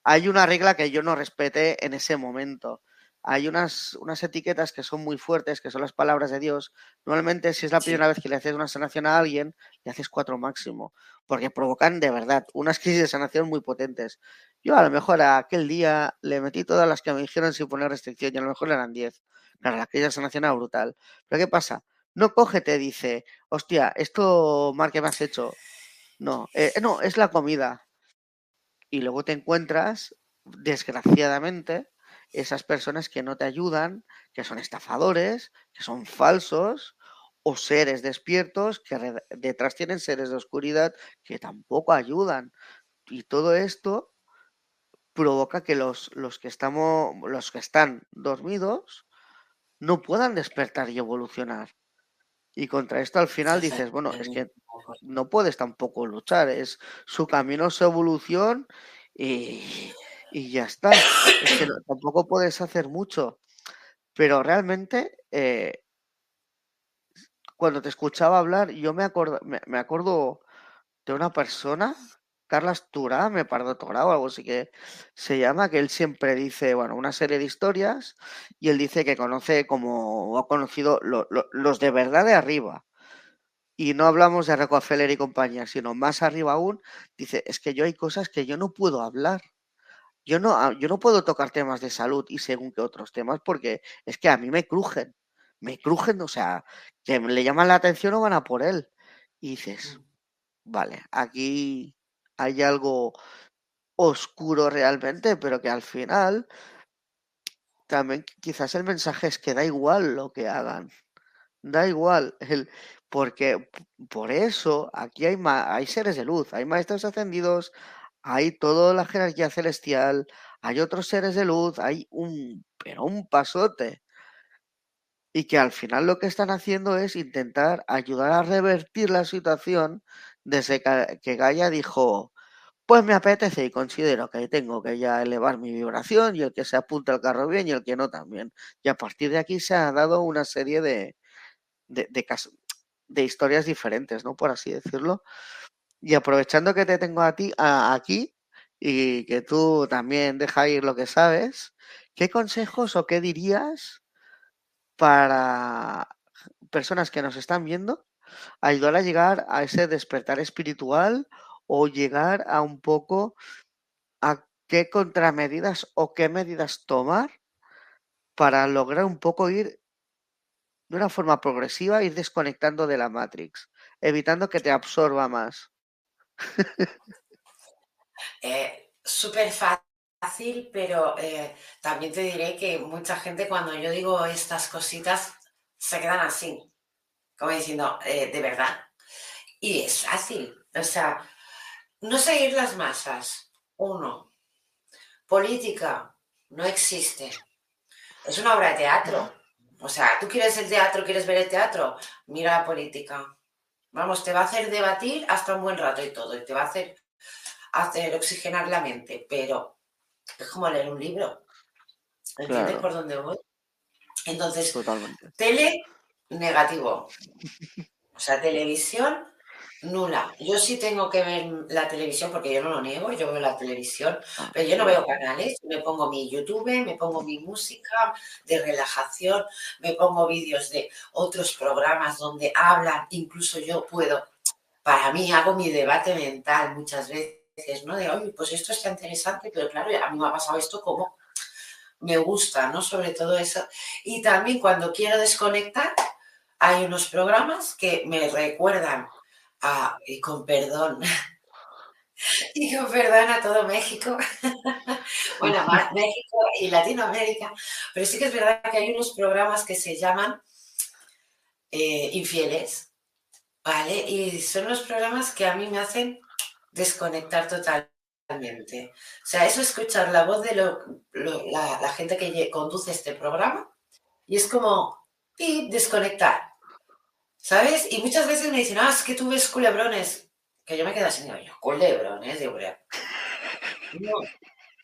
hay una regla que yo no respeté en ese momento hay unas, unas etiquetas que son muy fuertes, que son las palabras de Dios. Normalmente, si es la primera vez que le haces una sanación a alguien, le haces cuatro máximo, porque provocan de verdad unas crisis de sanación muy potentes. Yo a lo mejor a aquel día le metí todas las que me dijeron sin poner restricción y a lo mejor eran diez. Claro, la crisis era brutal. Pero ¿qué pasa? No coge, te dice, hostia, esto, Mar, que me has hecho. No, eh, no, es la comida. Y luego te encuentras, desgraciadamente, esas personas que no te ayudan, que son estafadores, que son falsos o seres despiertos que detrás tienen seres de oscuridad que tampoco ayudan. Y todo esto provoca que los, los que estamos, los que están dormidos no puedan despertar y evolucionar. Y contra esto al final dices, bueno, es que no puedes tampoco luchar, es su camino, su evolución y, y ya está. Es que tampoco puedes hacer mucho. Pero realmente, eh, cuando te escuchaba hablar, yo me acuerdo, me, acuerdo de una persona, Carlos Turá, me pardo o algo así que se llama, que él siempre dice, bueno, una serie de historias y él dice que conoce como, ha conocido los de verdad de arriba. Y no hablamos de Rockefeller y compañía, sino más arriba aún, dice, es que yo hay cosas que yo no puedo hablar yo no, ah, yo no puedo tocar temas de salud y según que otros temas porque es que a mí me crujen, me crujen, o sea, que le llaman la atención o van a por él. Y dices, mm. vale, aquí hay algo oscuro realmente, pero que al final también quizás el mensaje es que da igual lo que hagan, da igual, el, porque por eso aquí hay, hay seres de luz, hay maestros ascendidos, hay toda la jerarquía celestial, hay otros seres de luz, hay un, pero un pasote. Y que al final lo que están haciendo es intentar ayudar a revertir la situación desde que Gaia dijo, pues me apetece y considero que tengo que ya elevar mi vibración y el que se apunta al carro bien y el que no también. Y a partir de aquí se ha dado una serie de, de, de, de historias diferentes, ¿no? Por así decirlo. Y aprovechando que te tengo a ti aquí y que tú también dejas ir lo que sabes, ¿qué consejos o qué dirías para personas que nos están viendo ayudar a llegar a ese despertar espiritual o llegar a un poco a qué contramedidas o qué medidas tomar para lograr un poco ir de una forma progresiva, ir desconectando de la Matrix, evitando que te absorba más. Eh, Súper fácil, pero eh, también te diré que mucha gente cuando yo digo estas cositas se quedan así, como diciendo, eh, de verdad. Y es fácil, o sea, no seguir las masas, uno. Política, no existe. Es una obra de teatro. O sea, tú quieres el teatro, quieres ver el teatro, mira la política. Vamos, te va a hacer debatir hasta un buen rato y todo, y te va a hacer, hacer oxigenar la mente, pero es como leer un libro. ¿Entiendes por dónde voy? Entonces, tele negativo. O sea, televisión nula. Yo sí tengo que ver la televisión porque yo no lo niego, yo veo la televisión, pero yo no veo canales, me pongo mi YouTube, me pongo mi música de relajación, me pongo vídeos de otros programas donde hablan, incluso yo puedo, para mí hago mi debate mental muchas veces, ¿no? De, oye, pues esto está interesante, pero claro, a mí me ha pasado esto como me gusta, ¿no? Sobre todo eso. Y también cuando quiero desconectar, hay unos programas que me recuerdan Ah, y con perdón. y con perdón a todo México. bueno, México y Latinoamérica. Pero sí que es verdad que hay unos programas que se llaman eh, Infieles. ¿Vale? Y son los programas que a mí me hacen desconectar totalmente. O sea, eso escuchar la voz de la, la, gente que conduce este programa y es como y desconectar. ¿Sabes? Y muchas veces me dicen, ah, es que tú ves culebrones. Que yo me quedo así, yo, culebrones, digo, no,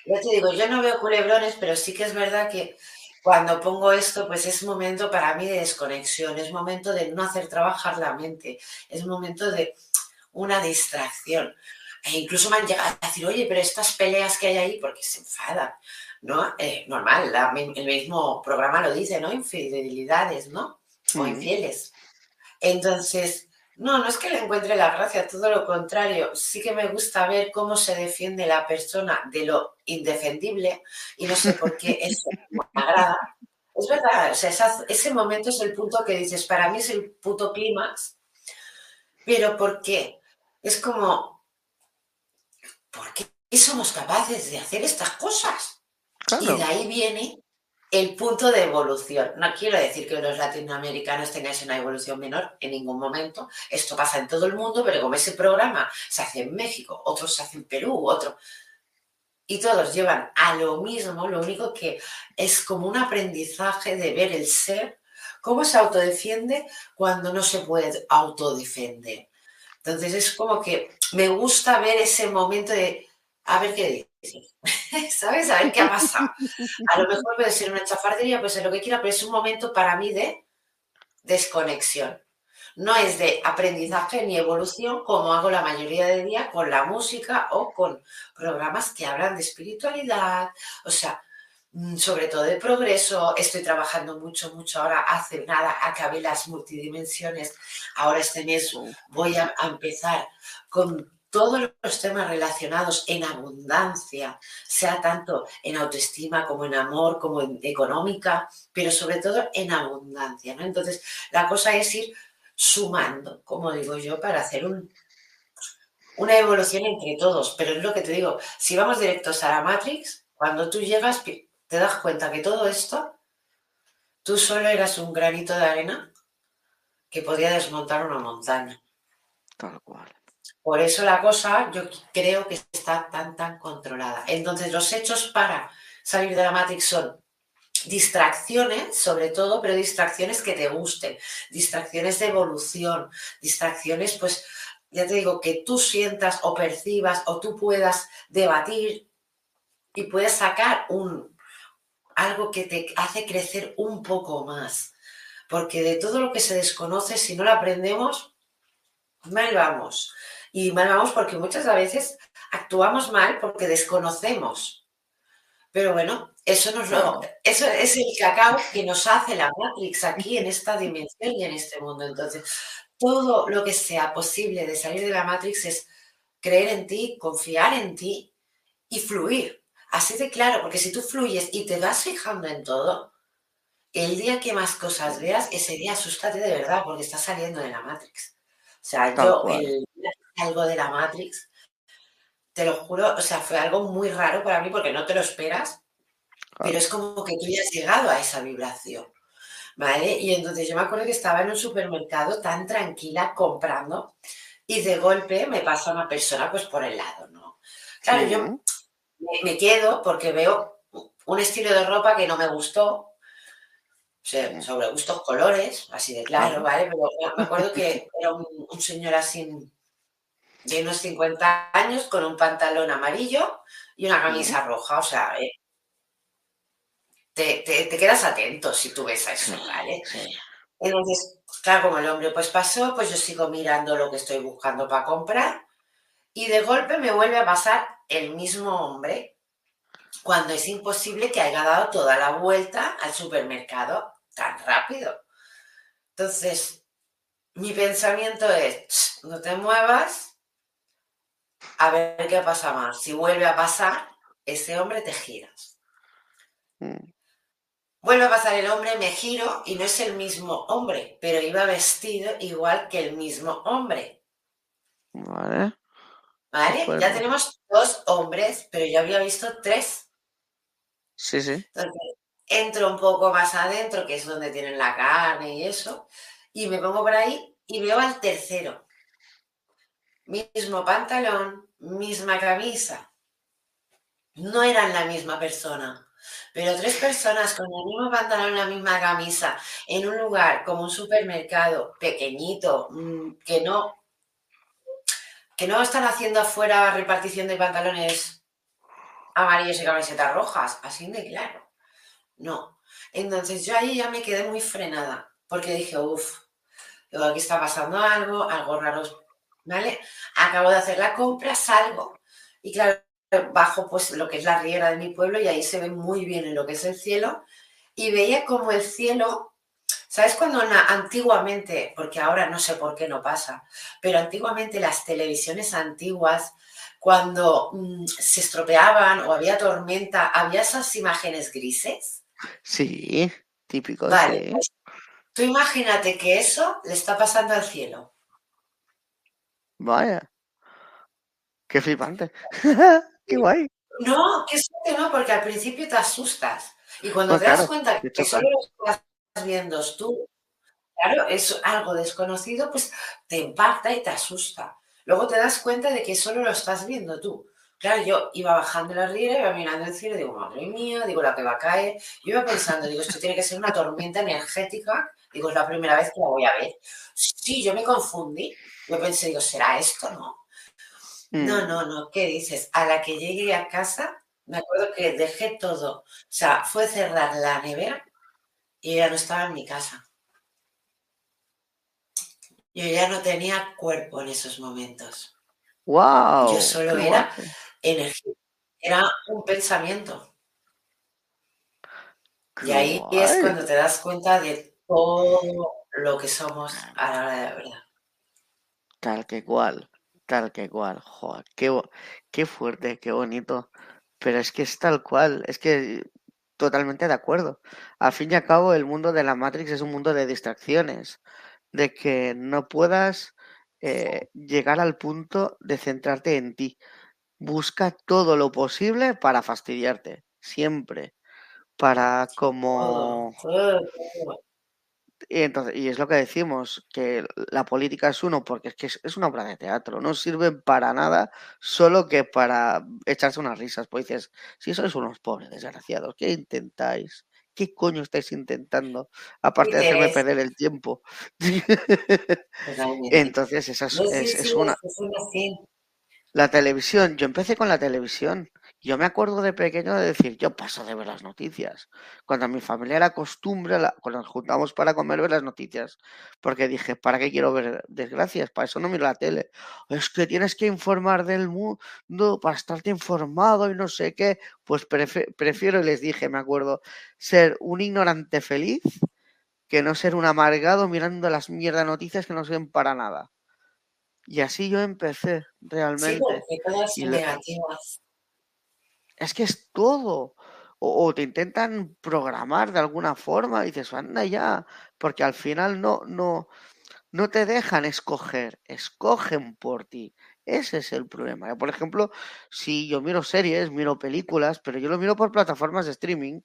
ya te digo, yo no veo culebrones, pero sí que es verdad que cuando pongo esto, pues es momento para mí de desconexión, es momento de no hacer trabajar la mente, es momento de una distracción. E incluso me han llegado a decir, oye, pero estas peleas que hay ahí, porque se enfadan, ¿no? Eh, normal, el mismo programa lo dice, ¿no? Infidelidades, ¿no? O infieles. Entonces, no, no es que le encuentre la gracia, todo lo contrario. Sí que me gusta ver cómo se defiende la persona de lo indefendible y no sé por qué eso me agrada. Es verdad, o sea, ese momento es el punto que dices, para mí es el puto clímax, pero ¿por qué? Es como, ¿por qué somos capaces de hacer estas cosas? Y de ahí viene el punto de evolución. No quiero decir que los latinoamericanos tengáis una evolución menor en ningún momento. Esto pasa en todo el mundo, pero como ese programa se hace en México, otros se hace en Perú, otro. Y todos llevan a lo mismo, lo único que es como un aprendizaje de ver el ser, cómo se autodefiende cuando no se puede autodefender. Entonces es como que me gusta ver ese momento de, a ver qué ¿Sabes? A ver qué ha pasado. A lo mejor puede ser una chafardería, puede ser lo que quiera, pero es un momento para mí de desconexión. No es de aprendizaje ni evolución como hago la mayoría de día con la música o con programas que hablan de espiritualidad, o sea, mm, sobre todo de progreso. Estoy trabajando mucho, mucho ahora. Hace nada acabé las multidimensiones. Ahora este mes voy a empezar con todos los temas relacionados en abundancia, sea tanto en autoestima como en amor, como en económica, pero sobre todo en abundancia. Entonces, la cosa es ir sumando, como digo yo, para hacer un, una evolución entre todos. Pero es lo que te digo, si vamos directos a la Matrix, cuando tú llegas, te das cuenta que todo esto, tú solo eras un granito de arena que podía desmontar una montaña. Tal cual. Por eso la cosa yo creo que está tan, tan controlada. Entonces los hechos para salir de la Matrix son distracciones, sobre todo, pero distracciones que te gusten, distracciones de evolución, distracciones, pues, ya te digo, que tú sientas o percibas o tú puedas debatir y puedes sacar un, algo que te hace crecer un poco más. Porque de todo lo que se desconoce, si no lo aprendemos, mal vamos. Y mal vamos porque muchas veces actuamos mal porque desconocemos. Pero bueno, eso, nos lo, eso es el cacao que nos hace la Matrix aquí en esta dimensión y en este mundo. Entonces, todo lo que sea posible de salir de la Matrix es creer en ti, confiar en ti y fluir. Así de claro, porque si tú fluyes y te vas fijando en todo, el día que más cosas veas, ese día asústate de verdad porque estás saliendo de la Matrix. O sea, yo el, algo de la Matrix. Te lo juro, o sea, fue algo muy raro para mí porque no te lo esperas, pero es como que tú ya has llegado a esa vibración. ¿Vale? Y entonces yo me acuerdo que estaba en un supermercado tan tranquila comprando y de golpe me pasa una persona pues por el lado, ¿no? Claro, yo me, quedo porque veo un estilo de ropa que no me gustó, sobre gustos colores, así de claro, ¿vale? Pero me acuerdo que era un, un señor así de unos 50 años con un pantalón amarillo y una camisa roja. O sea, eh, te, quedas atento si tú ves a eso, ¿vale? Entonces, claro, como el hombre pues pasó, pues yo sigo mirando lo que estoy buscando para comprar y de golpe me vuelve a pasar el mismo hombre cuando es imposible que haya dado toda la vuelta al supermercado tan rápido. Entonces, mi pensamiento es, no te muevas, a ver qué pasa más. Si vuelve a pasar, ese hombre te giras. Mm. Vuelve a pasar el hombre, me giro y no es el mismo hombre, pero iba vestido igual que el mismo hombre. Vale. Vale, ya tenemos dos hombres, pero yo había visto tres. Sí, sí. Entonces, entro un poco más adentro, que es donde tienen la carne y eso, y me pongo por ahí y veo al tercero mismo pantalón, misma camisa. No eran la misma persona. Pero tres personas con el mismo pantalón la misma camisa en un lugar como un supermercado pequeñito, mm, que no, que no están haciendo afuera repartición de pantalones amarillos y camisetas rojas, así de claro. No. Entonces yo ahí ya me quedé muy frenada, porque dije, uff, aquí está pasando algo, algo raro, ¿vale? Acabo de hacer la compra, salgo y claro, bajo pues lo que es la riera de mi pueblo y ahí se ve muy bien en lo que es el cielo y veía como el cielo, ¿sabes cuando antiguamente, porque ahora no sé por qué no pasa, pero antiguamente las televisiones antiguas, cuando mm, se estropeaban o había tormenta, había esas imágenes grises? Sí, típico. Vale, pues, tú imagínate que eso le está pasando al cielo. Vaya. Qué flipante. Qué guay. No, que que no, porque al principio te asustas. Y cuando te das cuenta que solo lo estás viendo tú, claro, es algo desconocido, pues te impacta y te asusta. Luego te das cuenta de que solo lo estás viendo tú. Claro, yo iba bajando la riera, iba mirando el cielo, digo, madre mía, digo, la que va a caer. Yo iba pensando, digo, esto tiene que ser una tormenta energética. Digo, es la primera vez que la voy a ver. Sí, yo me confundí. Yo pensé, digo, ¿será esto? No. No, mm. no, no, ¿qué dices? A la que llegué a casa, me acuerdo que dejé todo. O sea, fue cerrar la nevera y ya no estaba en mi casa. Yo ya no tenía cuerpo en esos momentos. ¡Wow! Yo solo era energía, era un pensamiento. y ahí es cuando te das cuenta de todo lo que somos a la hora de la verdad. Tal que cual. Tal que cual, joder, qué, qué fuerte, qué bonito. Pero es que es tal cual, es que totalmente de acuerdo. Al fin y al cabo, el mundo de la Matrix es un mundo de distracciones, de que no puedas eh, llegar al punto de centrarte en ti. Busca todo lo posible para fastidiarte, siempre. Para como... Y, entonces, y es lo que decimos, que la política es uno, porque es que es, una obra de teatro, no sirve para nada, solo que para echarse unas risas. Pues dices, si sois unos pobres desgraciados, ¿qué intentáis? ¿Qué coño estáis intentando? Aparte de hacerme perder el tiempo. Entonces, esa es, es una. La televisión, yo empecé con la televisión. Yo me acuerdo de pequeño de decir, yo paso de ver las noticias. Cuando a mi familia era costumbre, cuando nos juntamos para comer, ver las noticias. Porque dije, ¿para qué quiero ver desgracias? Para eso no miro la tele. Es que tienes que informar del mundo para estarte informado y no sé qué. Pues prefiero, y les dije, me acuerdo, ser un ignorante feliz que no ser un amargado mirando las mierda noticias que no sirven para nada. Y así yo empecé realmente. Es que es todo. O, te intentan programar de alguna forma y dices, anda ya, porque al final no, no, no te dejan escoger, escogen por ti. Ese es el problema. Por ejemplo, si yo miro series, miro películas, pero yo lo miro por plataformas de streaming,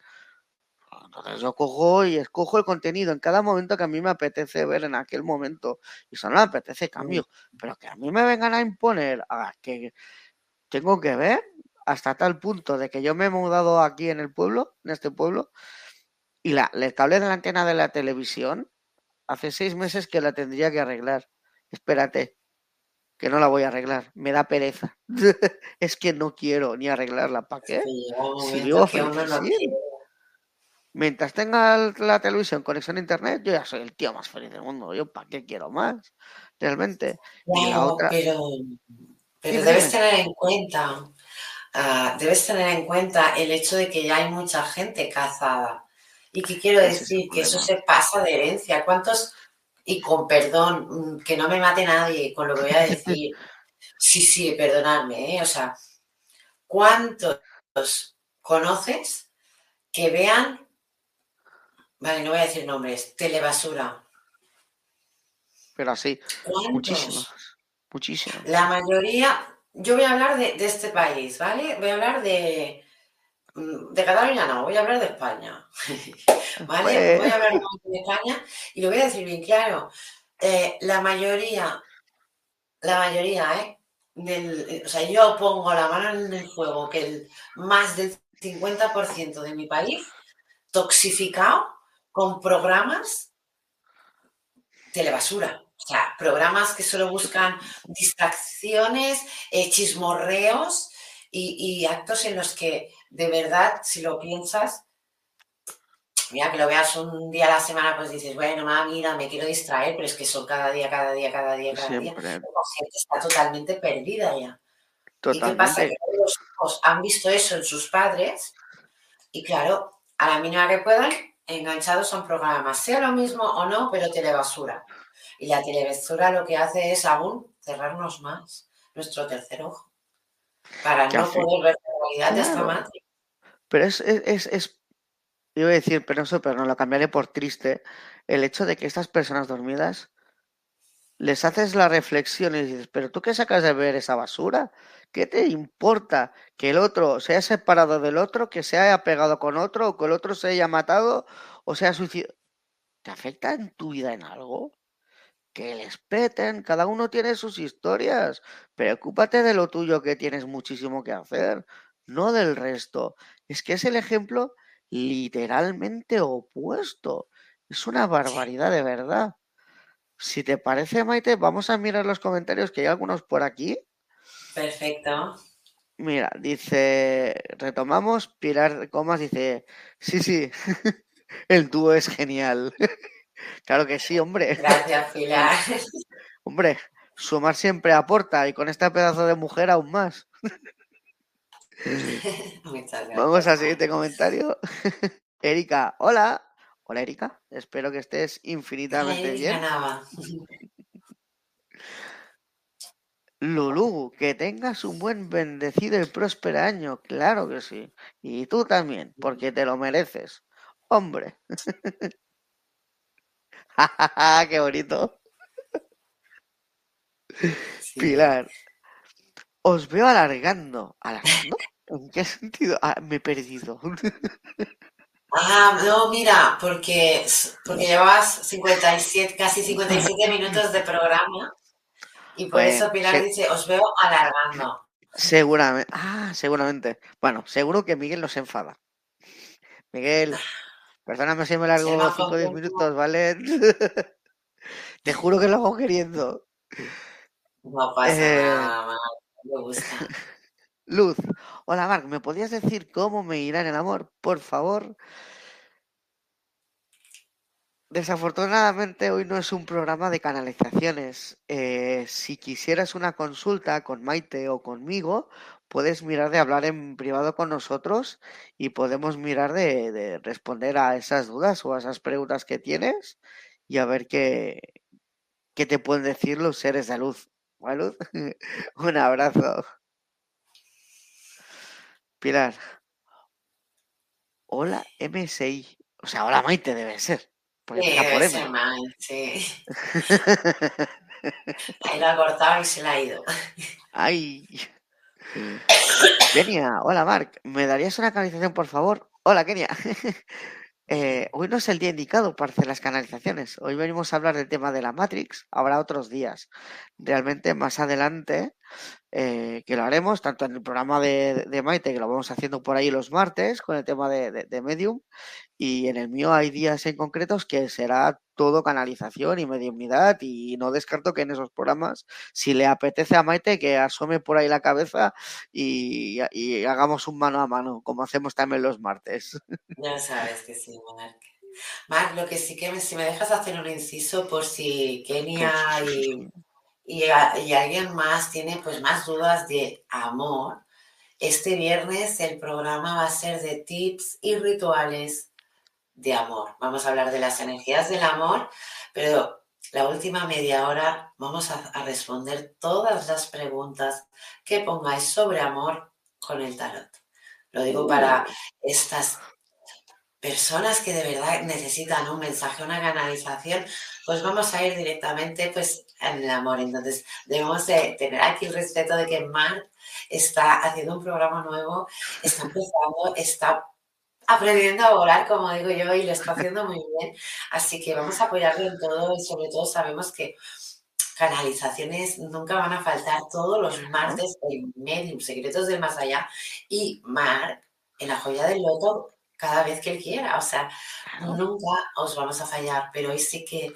entonces yo cojo y escojo el contenido en cada momento que a mí me apetece ver en aquel momento. Y eso no me apetece cambio. Pero que a mí me vengan a imponer a que tengo que ver hasta tal punto de que yo me he mudado aquí en el pueblo, en este pueblo, y la, el cable de la antena de la televisión, hace seis meses que la tendría que arreglar. Espérate, que no la voy a arreglar, me da pereza. es que no quiero ni arreglarla, ¿para qué? si vivo Mientras tenga la televisión conexión a internet, yo ya soy el tío más feliz del mundo. Yo, ¿para qué quiero más? Realmente. Pero, debes tener en cuenta, ah, debes tener en cuenta el hecho de que ya hay mucha gente cazada. Y que quiero decir que eso se pasa de herencia. ¿Cuántos, y con perdón, mm, que no me mate nadie con lo que voy a decir? sí, sí, perdonadme, ¿eh? O sea, ¿cuántos conoces que vean Vale, no voy a decir nombres. Telebasura. Pero así, muchísimas. Muchísimas. La mayoría, yo voy a hablar de, este país, ¿vale? Voy a hablar de. De Cataluña no, voy a hablar de España. ¿Vale? Pues voy a hablar de España y lo voy a decir bien claro. Eh, la mayoría, la mayoría, ¿eh? Del, o sea, yo pongo la mano en el fuego que el más del 50% de mi país toxificado con programas telebasura. O sea, programas que solo buscan distracciones, eh, chismorreos y, actos en los que de verdad, si lo piensas, mira que lo veas un día a la semana, pues dices, bueno, mamá, mira, me quiero distraer, pero es que son cada día, cada día, cada día, cada día. La gente está totalmente perdida ya. ¿Y qué pasa? Que los hijos han visto eso en sus padres y claro, a la mínima que puedan, enganchados a un programa, sea lo mismo o no, pero telebasura. Y la telebasura lo que hace es aún cerrarnos más nuestro tercer ojo para no poder ver la realidad de esta madre. Pero es, es, es, yo a decir eso, pero no lo cambiaré por triste, el hecho de que estas personas dormidas les haces la reflexión y dices, pero tú qué sacas de ver esa basura? ¿Qué te importa que el otro se haya separado del otro, que se haya pegado con otro, o que el otro se haya matado o sea suicidado? ¿Te afecta en tu vida en algo? Que les peten, cada uno tiene sus historias. Preocúpate de lo tuyo que tienes muchísimo que hacer, no del resto. Es que es el ejemplo literalmente opuesto. Es una barbaridad de verdad. Si te parece, Maite, vamos a mirar los comentarios, que hay algunos por aquí. Perfecto. Mira, dice, retomamos, Pilar Comas dice, sí, sí, el dúo es genial. claro que sí, hombre. Gracias, Pilar. hombre, sumar siempre aporta y con esta pedazo de mujer aún más. Vamos al siguiente comentario. Erika, hola. Hola Erika, espero que estés infinitamente bien. Lulú, que tengas un buen, bendecido y próspero año, claro que sí. Y tú también, porque te lo mereces. Hombre. ¡Qué bonito! Pilar, os veo alargando. ¿Alargando? ¿En qué sentido? Ah, me he perdido. Ah, no, mira, porque, porque llevas 57, casi 57 minutos de programa y por eso Pilar dice, os veo alargando. Seguramente, ah, seguramente. Bueno, seguro que Miguel nos enfada. Miguel, perdóname si me largo 5 o 10 minutos, ¿vale? Te juro que lo hago queriendo. No pasa eh, nada, me gusta. Luz, hola Marc, ¿me podías decir cómo me irá en el amor, por favor? Desafortunadamente hoy no es un programa de canalizaciones. Eh, si quisieras una consulta con Maite o conmigo, puedes mirar de hablar en privado con nosotros y podemos mirar de, responder a esas dudas o a esas preguntas que tienes y a ver qué, qué te pueden decir los seres de luz. ¿Vale? un abrazo. Pilar. Hola MSI. O sea, hola Maite debe ser. Porque sí, debe ser Maite, sí. Ahí lo ha cortado y se la ha ido. Ay. Kenia, hola Marc, ¿me darías una canalización por favor? Hola Kenia. Eh, hoy no es el día indicado para hacer las canalizaciones. Hoy venimos a hablar del tema de la Matrix. Habrá otros días. Realmente más adelante eh, que lo haremos, tanto en el programa de, Maite, que lo vamos haciendo por ahí los martes con el tema de, de, Medium, y en el mío hay días en concretos que será todo canalización y mediumidad, y no descarto que en esos programas, si le apetece a Maite, que asome por ahí la cabeza y, hagamos un mano a mano, como hacemos también los martes. Ya sabes que sí, Marc. Marc, lo que sí que me, si me dejas hacer un inciso por si Kenia y y, alguien más tiene pues más dudas de amor, este viernes el programa va a ser de tips y rituales de amor. Vamos a hablar de las energías del amor, pero la última media hora vamos a, a responder todas las preguntas que pongáis sobre amor con el tarot. Lo digo para estas personas que de verdad necesitan un mensaje, una canalización, pues vamos a ir directamente pues en el amor. Entonces debemos de tener aquí el respeto de que Mark está haciendo un programa nuevo, está empezando, está aprendiendo a volar, como digo yo, y lo está haciendo muy bien. Así que vamos a apoyarlo en todo y sobre todo sabemos que canalizaciones nunca van a faltar todos los martes en Medium, Secretos del Más Allá. Y Mark en la joya del loto cada vez que él quiera. O sea, nunca os vamos a fallar, pero hoy sí que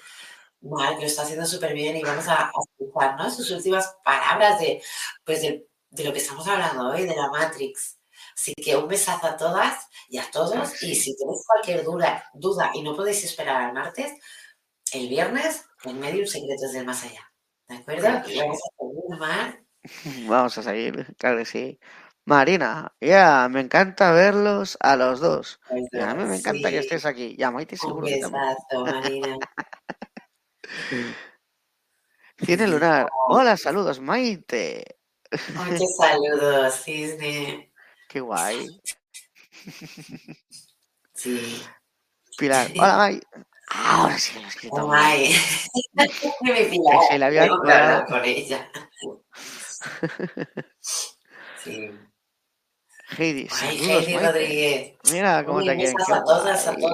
Mark lo está haciendo súper bien y vamos a, escuchar ¿no? sus últimas palabras de, pues de, lo que estamos hablando hoy, de la Matrix. Así que un besazo a todas y a todos. Y si tenéis cualquier duda, duda y no podéis esperar al martes, el viernes en Medium Secretos del Más Allá. ¿De acuerdo? Y vamos a seguir, Mar. Vamos a seguir, claro que sí. Marina, ya, me encanta verlos a los dos. a mí me encanta que estés aquí. Ya, Maite seguro Un besazo, Marina. Tiene Lunar. Hola, saludos, Maite. Muchos saludos, Cisne. Qué guay. Sí. Pilar. Hola, Maite. Ahora sí lo he escrito. May. Me Pilar. Se la había con ella. Sí. Heidi, Ay, Heidi Rodríguez. Mira cómo te quieren. A todas, a todos.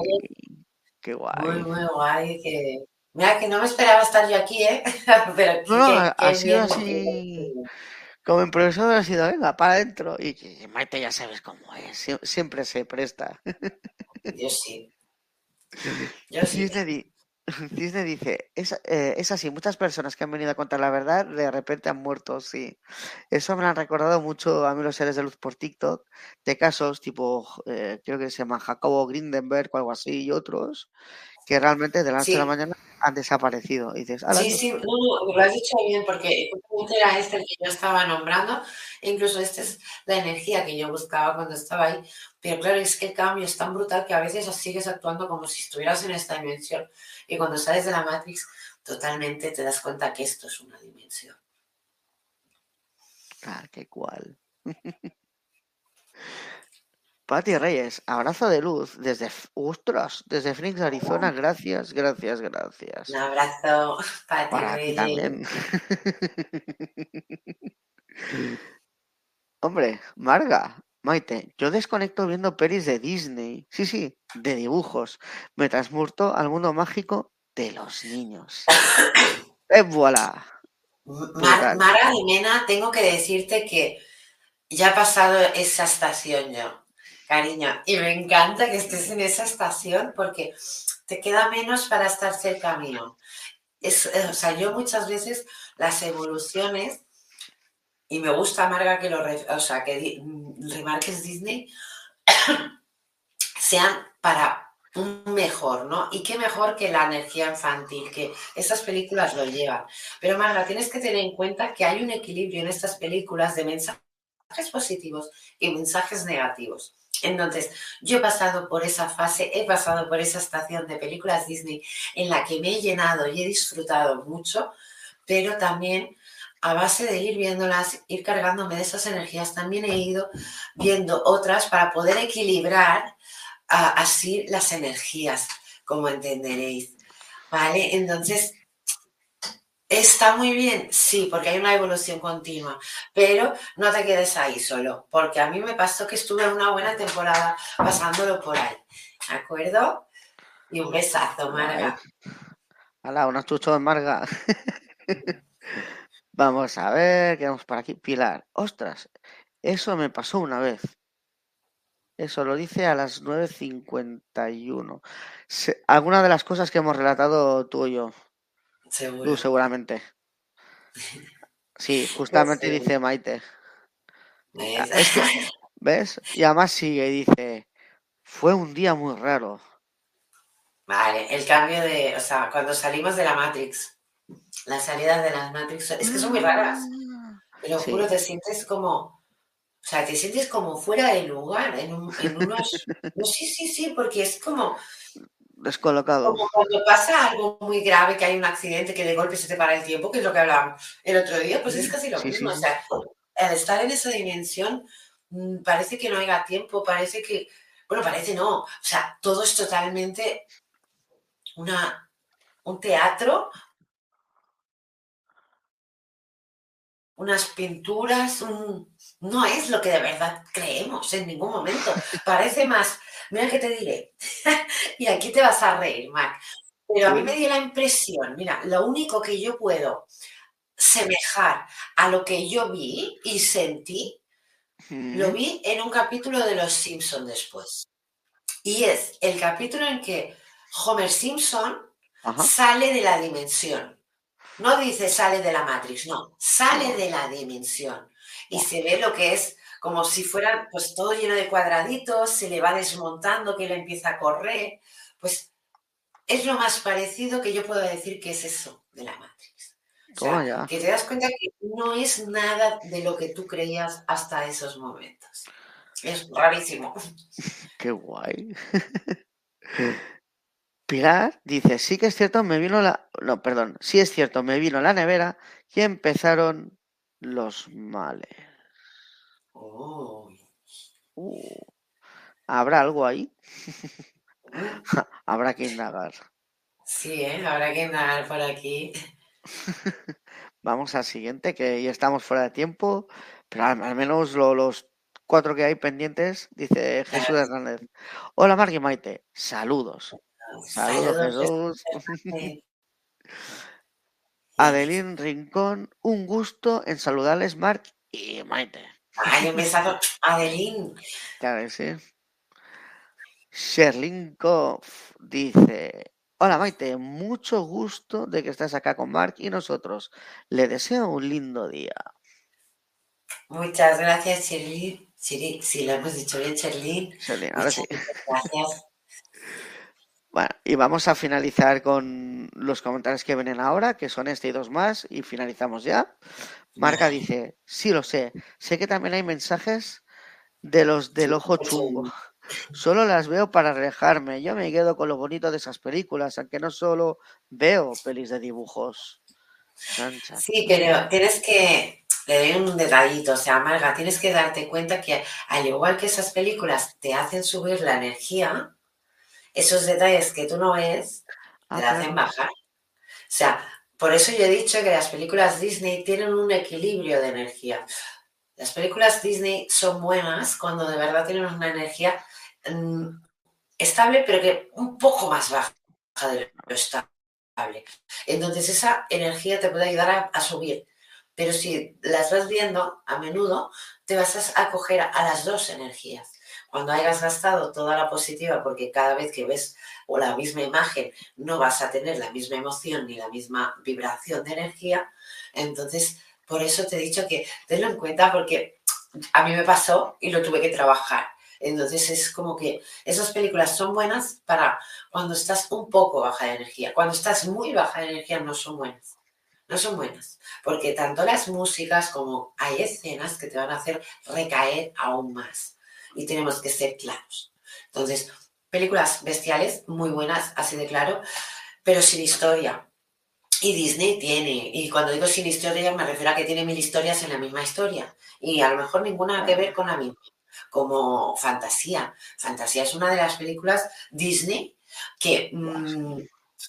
Qué guay. Muy, muy guay. Que... Mira, que no me esperaba estar yo aquí, ¿eh? Pero no, no, ha sido así. Como improvisado ha sido, venga, para adentro. Y Maite ya sabes cómo es. Siempre se presta. Yo sí. Yo sí. Cisne dice, es, eh, es, así, muchas personas que han venido a contar la verdad de repente han muerto, sí. Eso me lo han recordado mucho a mí los seres de luz por TikTok, de casos tipo, eh, creo que se llama Jacobo Grindenberg o algo así, y otros, que realmente de la noche a la mañana han desaparecido. Y dices, sí, sí, no, lo has dicho bien, porque era este el que yo estaba nombrando, e incluso esta es la energía que yo buscaba cuando estaba ahí. Pero claro, es que el cambio es tan brutal que a veces sigues actuando como si estuvieras en esta dimensión. Y cuando sales de la Matrix, totalmente te das cuenta que esto es una dimensión. Ah, qué cual. Pati Reyes, abrazo de luz desde Ustros, desde Phoenix, Arizona. Gracias, gracias, gracias. Un abrazo, Pati Para Reyes. también. Hombre, Marga, Maite, yo desconecto viendo pelis de Disney. Sí, sí, de dibujos. Me transmurto al mundo mágico de los niños. ¡Eh, voilà! Mara Jimena, tengo que decirte que ya ha pasado esa estación yo cariño. Y me encanta que estés en esa estación porque te queda menos para estar cerca mío. Es, eh, o sea, yo muchas veces las evoluciones, y me gusta, Marga, que lo o sea, que remarques Disney, sean para un mejor, ¿no? Y qué mejor que la energía infantil, que esas películas lo llevan. Pero Marga, tienes que tener en cuenta que hay un equilibrio en estas películas de mensajes positivos y mensajes negativos. Entonces, yo he pasado por esa fase, he pasado por esa estación de películas Disney en la que me he llenado y he disfrutado mucho, pero también a base de ir viéndolas, ir cargándome de esas energías, también he ido viendo otras para poder equilibrar así las energías, como entenderéis. ¿Vale? Entonces, Está muy bien, sí, porque hay una evolución continua, pero no te quedes ahí solo, porque a mí me pasó que estuve una buena temporada pasándolo por ahí, ¿de acuerdo? Y un besazo, Marga. Hola, unos chuchos, Marga. Vamos a ver, quedamos por aquí. Pilar, ostras, eso me pasó una vez. Eso lo dice a las 9.51. Alguna de las cosas que hemos relatado tú y yo. Tú seguramente. Sí, justamente dice Maite. ¿Ves? Y además sigue, dice, fue un día muy raro. Vale, el cambio de, o sea, cuando salimos de la Matrix, las salidas de las Matrix, es que son muy raras. Ah, te lo juro, te sientes como, o sea, te sientes como fuera de lugar, en, en unos... sí, sí, sí, porque es como, descolocado. Como cuando pasa algo muy grave, que hay un accidente, que de golpe se te para el tiempo, que es lo que hablábamos el otro día, pues es casi lo mismo. O sea, al estar en esa dimensión, mm, parece que no haya tiempo, parece que, bueno, parece no, o sea, todo es totalmente una, un teatro, unas pinturas, no es lo que de verdad creemos en ningún momento. Parece más Mira que te diré. y aquí te vas a reír, Mac. Pero a mí me dio la impresión, mira, lo único que yo puedo semejar a lo que yo vi y sentí Lo vi en un capítulo de Los Simpson después. Y es el capítulo en que Homer Simpson sale de la dimensión. No dice sale de la Matrix, no, sale de la dimensión. Y se ve lo que es como si fuera pues todo lleno de cuadraditos, se le va desmontando, que él empieza a correr. Pues es lo más parecido que yo puedo decir que es eso de la Matrix. que te das cuenta que no es nada de lo que tú creías hasta esos momentos. Es rarísimo. Qué guay. Pilar dice, sí que es cierto, me vino la... No, perdón, sí es cierto, me vino la nevera y empezaron los males. Uh, ¿Habrá algo ahí? habrá que indagar. Sí, ¿eh? habrá que indagar por aquí. Vamos al siguiente, que ya estamos fuera de tiempo, pero al, menos los cuatro que hay pendientes, dice Jesús Hernández. Hola, Margui Maite. Saludos. Saludos, Jesús. Adelín Rincón, un gusto en saludarles, Marc y Maite. Ay, empezado Adelín. Claro que sí. Sherlinkov dice: Hola Maite, mucho gusto de que estés acá con Marc y nosotros. Le deseo un lindo día. Muchas gracias, Sherlyn. Sí, lo hemos dicho bien, Sherlyn. ahora sí. Gracias. Bueno, y vamos a finalizar con los comentarios que vienen ahora, que son este y dos más, y finalizamos ya. Marca dice, sí lo sé, sé que también hay mensajes de los del ojo chungo. Solo las veo para alejarme. Yo me quedo con lo bonito de esas películas, aunque no solo veo pelis de dibujos. Sí, pero tienes que, le doy un detallito, o sea, Marga, tienes que darte cuenta que al igual que esas películas te hacen subir la energía, esos detalles que tú no ves te ah, hacen bajar. O sea, por eso yo he dicho que las películas Disney tienen un equilibrio de energía. Las películas Disney son buenas cuando de verdad tienen una energía mm, estable, pero que un poco más baja de lo estable. Entonces esa energía te puede ayudar a, subir. Pero si las vas viendo a menudo, te vas a acoger a las dos energías cuando hayas gastado toda la positiva, porque cada vez que ves o la misma imagen no vas a tener la misma emoción ni la misma vibración de energía, entonces por eso te he dicho que tenlo en cuenta porque a mí me pasó y lo tuve que trabajar. Entonces es como que esas películas son buenas para cuando estás un poco baja de energía. Cuando estás muy baja de energía no son buenas. No son buenas. Porque tanto las músicas como hay escenas que te van a hacer recaer aún más y tenemos que ser claros. Entonces, películas bestiales, muy buenas, así de claro, pero sin historia. Y Disney tiene, y cuando digo sin historia me refiero a que tiene mil historias en la misma historia, y a lo mejor ninguna que ver con la misma, como Fantasía. Fantasía es una de las películas Disney que, mm,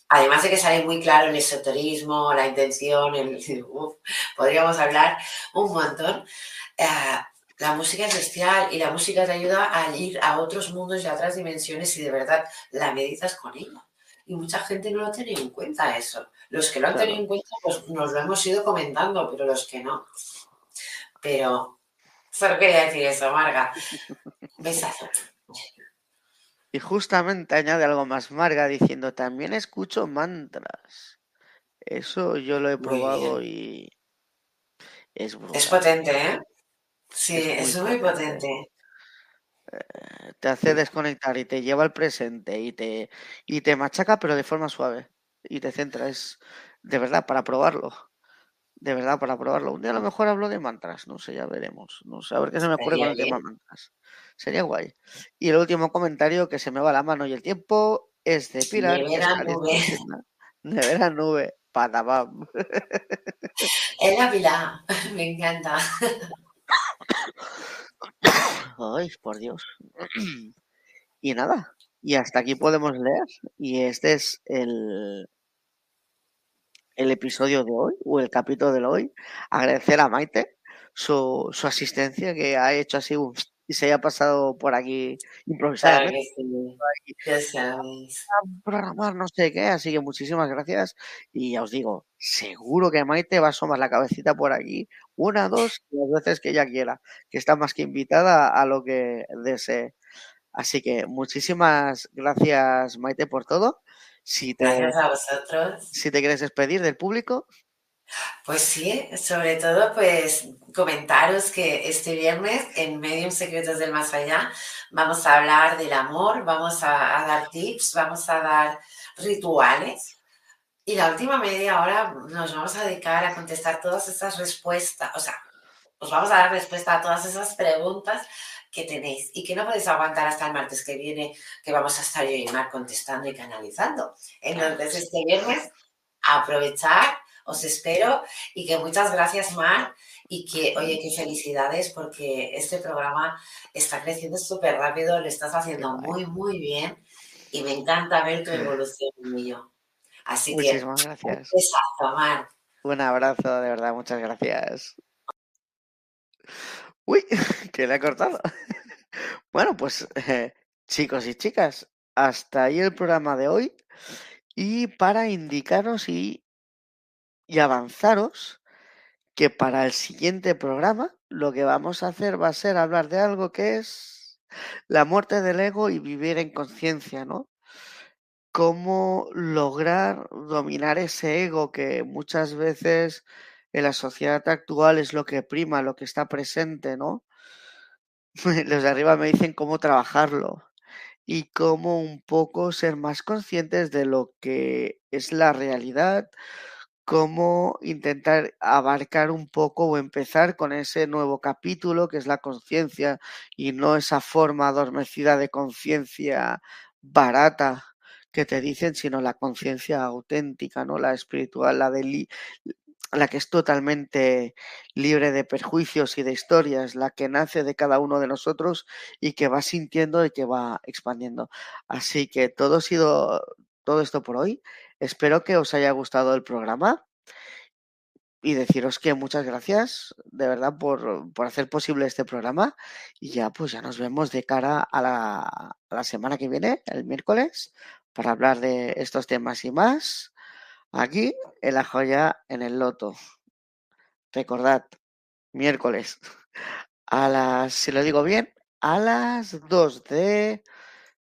además de que sale muy claro el esoterismo, la intención, el, podríamos hablar un montón, eh, la música es bestial y la música te ayuda a ir a otros mundos y a otras dimensiones y de verdad la meditas con ella. Y mucha gente no lo ha tenido en cuenta eso. Los que lo han tenido en cuenta, pues nos lo hemos ido comentando, pero los que no. Pero solo quería decir eso, Marga. Besazo. Y justamente añade algo más, Marga, diciendo, también escucho mantras. Eso yo lo he probado y es Es potente, ¿eh? Sí, es muy, potente. Eh, te hace desconectar y te lleva al presente y te, y te machaca, pero de forma suave. Y te centra. Es de verdad para probarlo. De verdad para probarlo. Un día a lo mejor hablo de mantras, no sé, ya veremos. No sé, a ver qué se me ocurre con el tema mantras. Sería guay. Y el último comentario que se me va la mano y el tiempo es de Pilar. Nevera nube. Nevera nube. Patabam. Es la pila, me encanta. Ay, por Dios. Y nada, y hasta aquí podemos leer. Y este es el, el episodio de hoy, o el capítulo de hoy. Agradecer a Maite su, su asistencia, que ha hecho así un, y se haya pasado por aquí improvisadamente. programar no sé qué, así que muchísimas gracias. Y ya os digo, seguro que Maite va a asomar la cabecita por aquí una, dos, las veces que ella quiera, que está más que invitada a lo que desee. Así que muchísimas gracias, Maite, por todo. Si te, gracias a vosotros. Si te quieres despedir del público. Pues sí, sobre todo pues comentaros que este viernes en Medium Secretos del Más Allá vamos a hablar del amor, vamos a, dar tips, vamos a dar rituales y la última media hora nos vamos a dedicar a contestar todas esas respuestas, o sea, os vamos a dar respuesta a todas esas preguntas que tenéis y que no podéis aguantar hasta el martes que viene, que vamos a estar yo y Mar contestando y canalizando. Entonces, este viernes, aprovechar os espero y que muchas gracias, Mar, y que, oye, qué felicidades porque este programa está creciendo súper rápido, lo estás haciendo muy, muy bien y me encanta ver tu evolución, mío. Así Muchísimas que, gracias. un Mar. Un abrazo, de verdad, muchas gracias. Uy, que le ha cortado. Bueno, pues eh, chicos y chicas, hasta ahí el programa de hoy. Y para indicaros y y avanzaros que para el siguiente programa lo que vamos a hacer va a ser hablar de algo que es la muerte del ego y vivir en conciencia, ¿no? Cómo lograr dominar ese ego que muchas veces en la sociedad actual es lo que prima, lo que está presente, ¿no? Los de arriba me dicen cómo trabajarlo y cómo un poco ser más conscientes de lo que es la realidad, cómo intentar abarcar un poco o empezar con ese nuevo capítulo que es la conciencia y no esa forma adormecida de conciencia barata que te dicen, sino la conciencia auténtica, ¿no? La espiritual, la de la que es totalmente libre de perjuicios y de historias, la que nace de cada uno de nosotros y que va sintiendo y que va expandiendo. Así que todo ha sido todo esto por hoy. Espero que os haya gustado el programa y deciros que muchas gracias de verdad por, hacer posible este programa y ya pues ya nos vemos de cara a la, la semana que viene, el miércoles, para hablar de estos temas y más aquí en la joya en el loto. Recordad, miércoles a las, si lo digo bien, a las 2 de,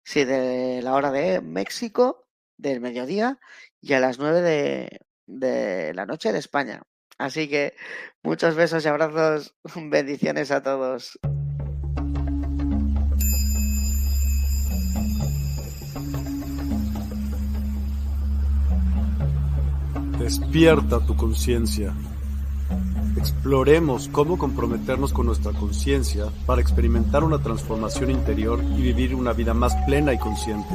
sí, de la hora de México del mediodía y a las 9 de, de la noche de España. Así que muchos besos y abrazos, bendiciones a todos. Despierta tu conciencia. Exploremos cómo comprometernos con nuestra conciencia para experimentar una transformación interior y vivir una vida más plena y consciente.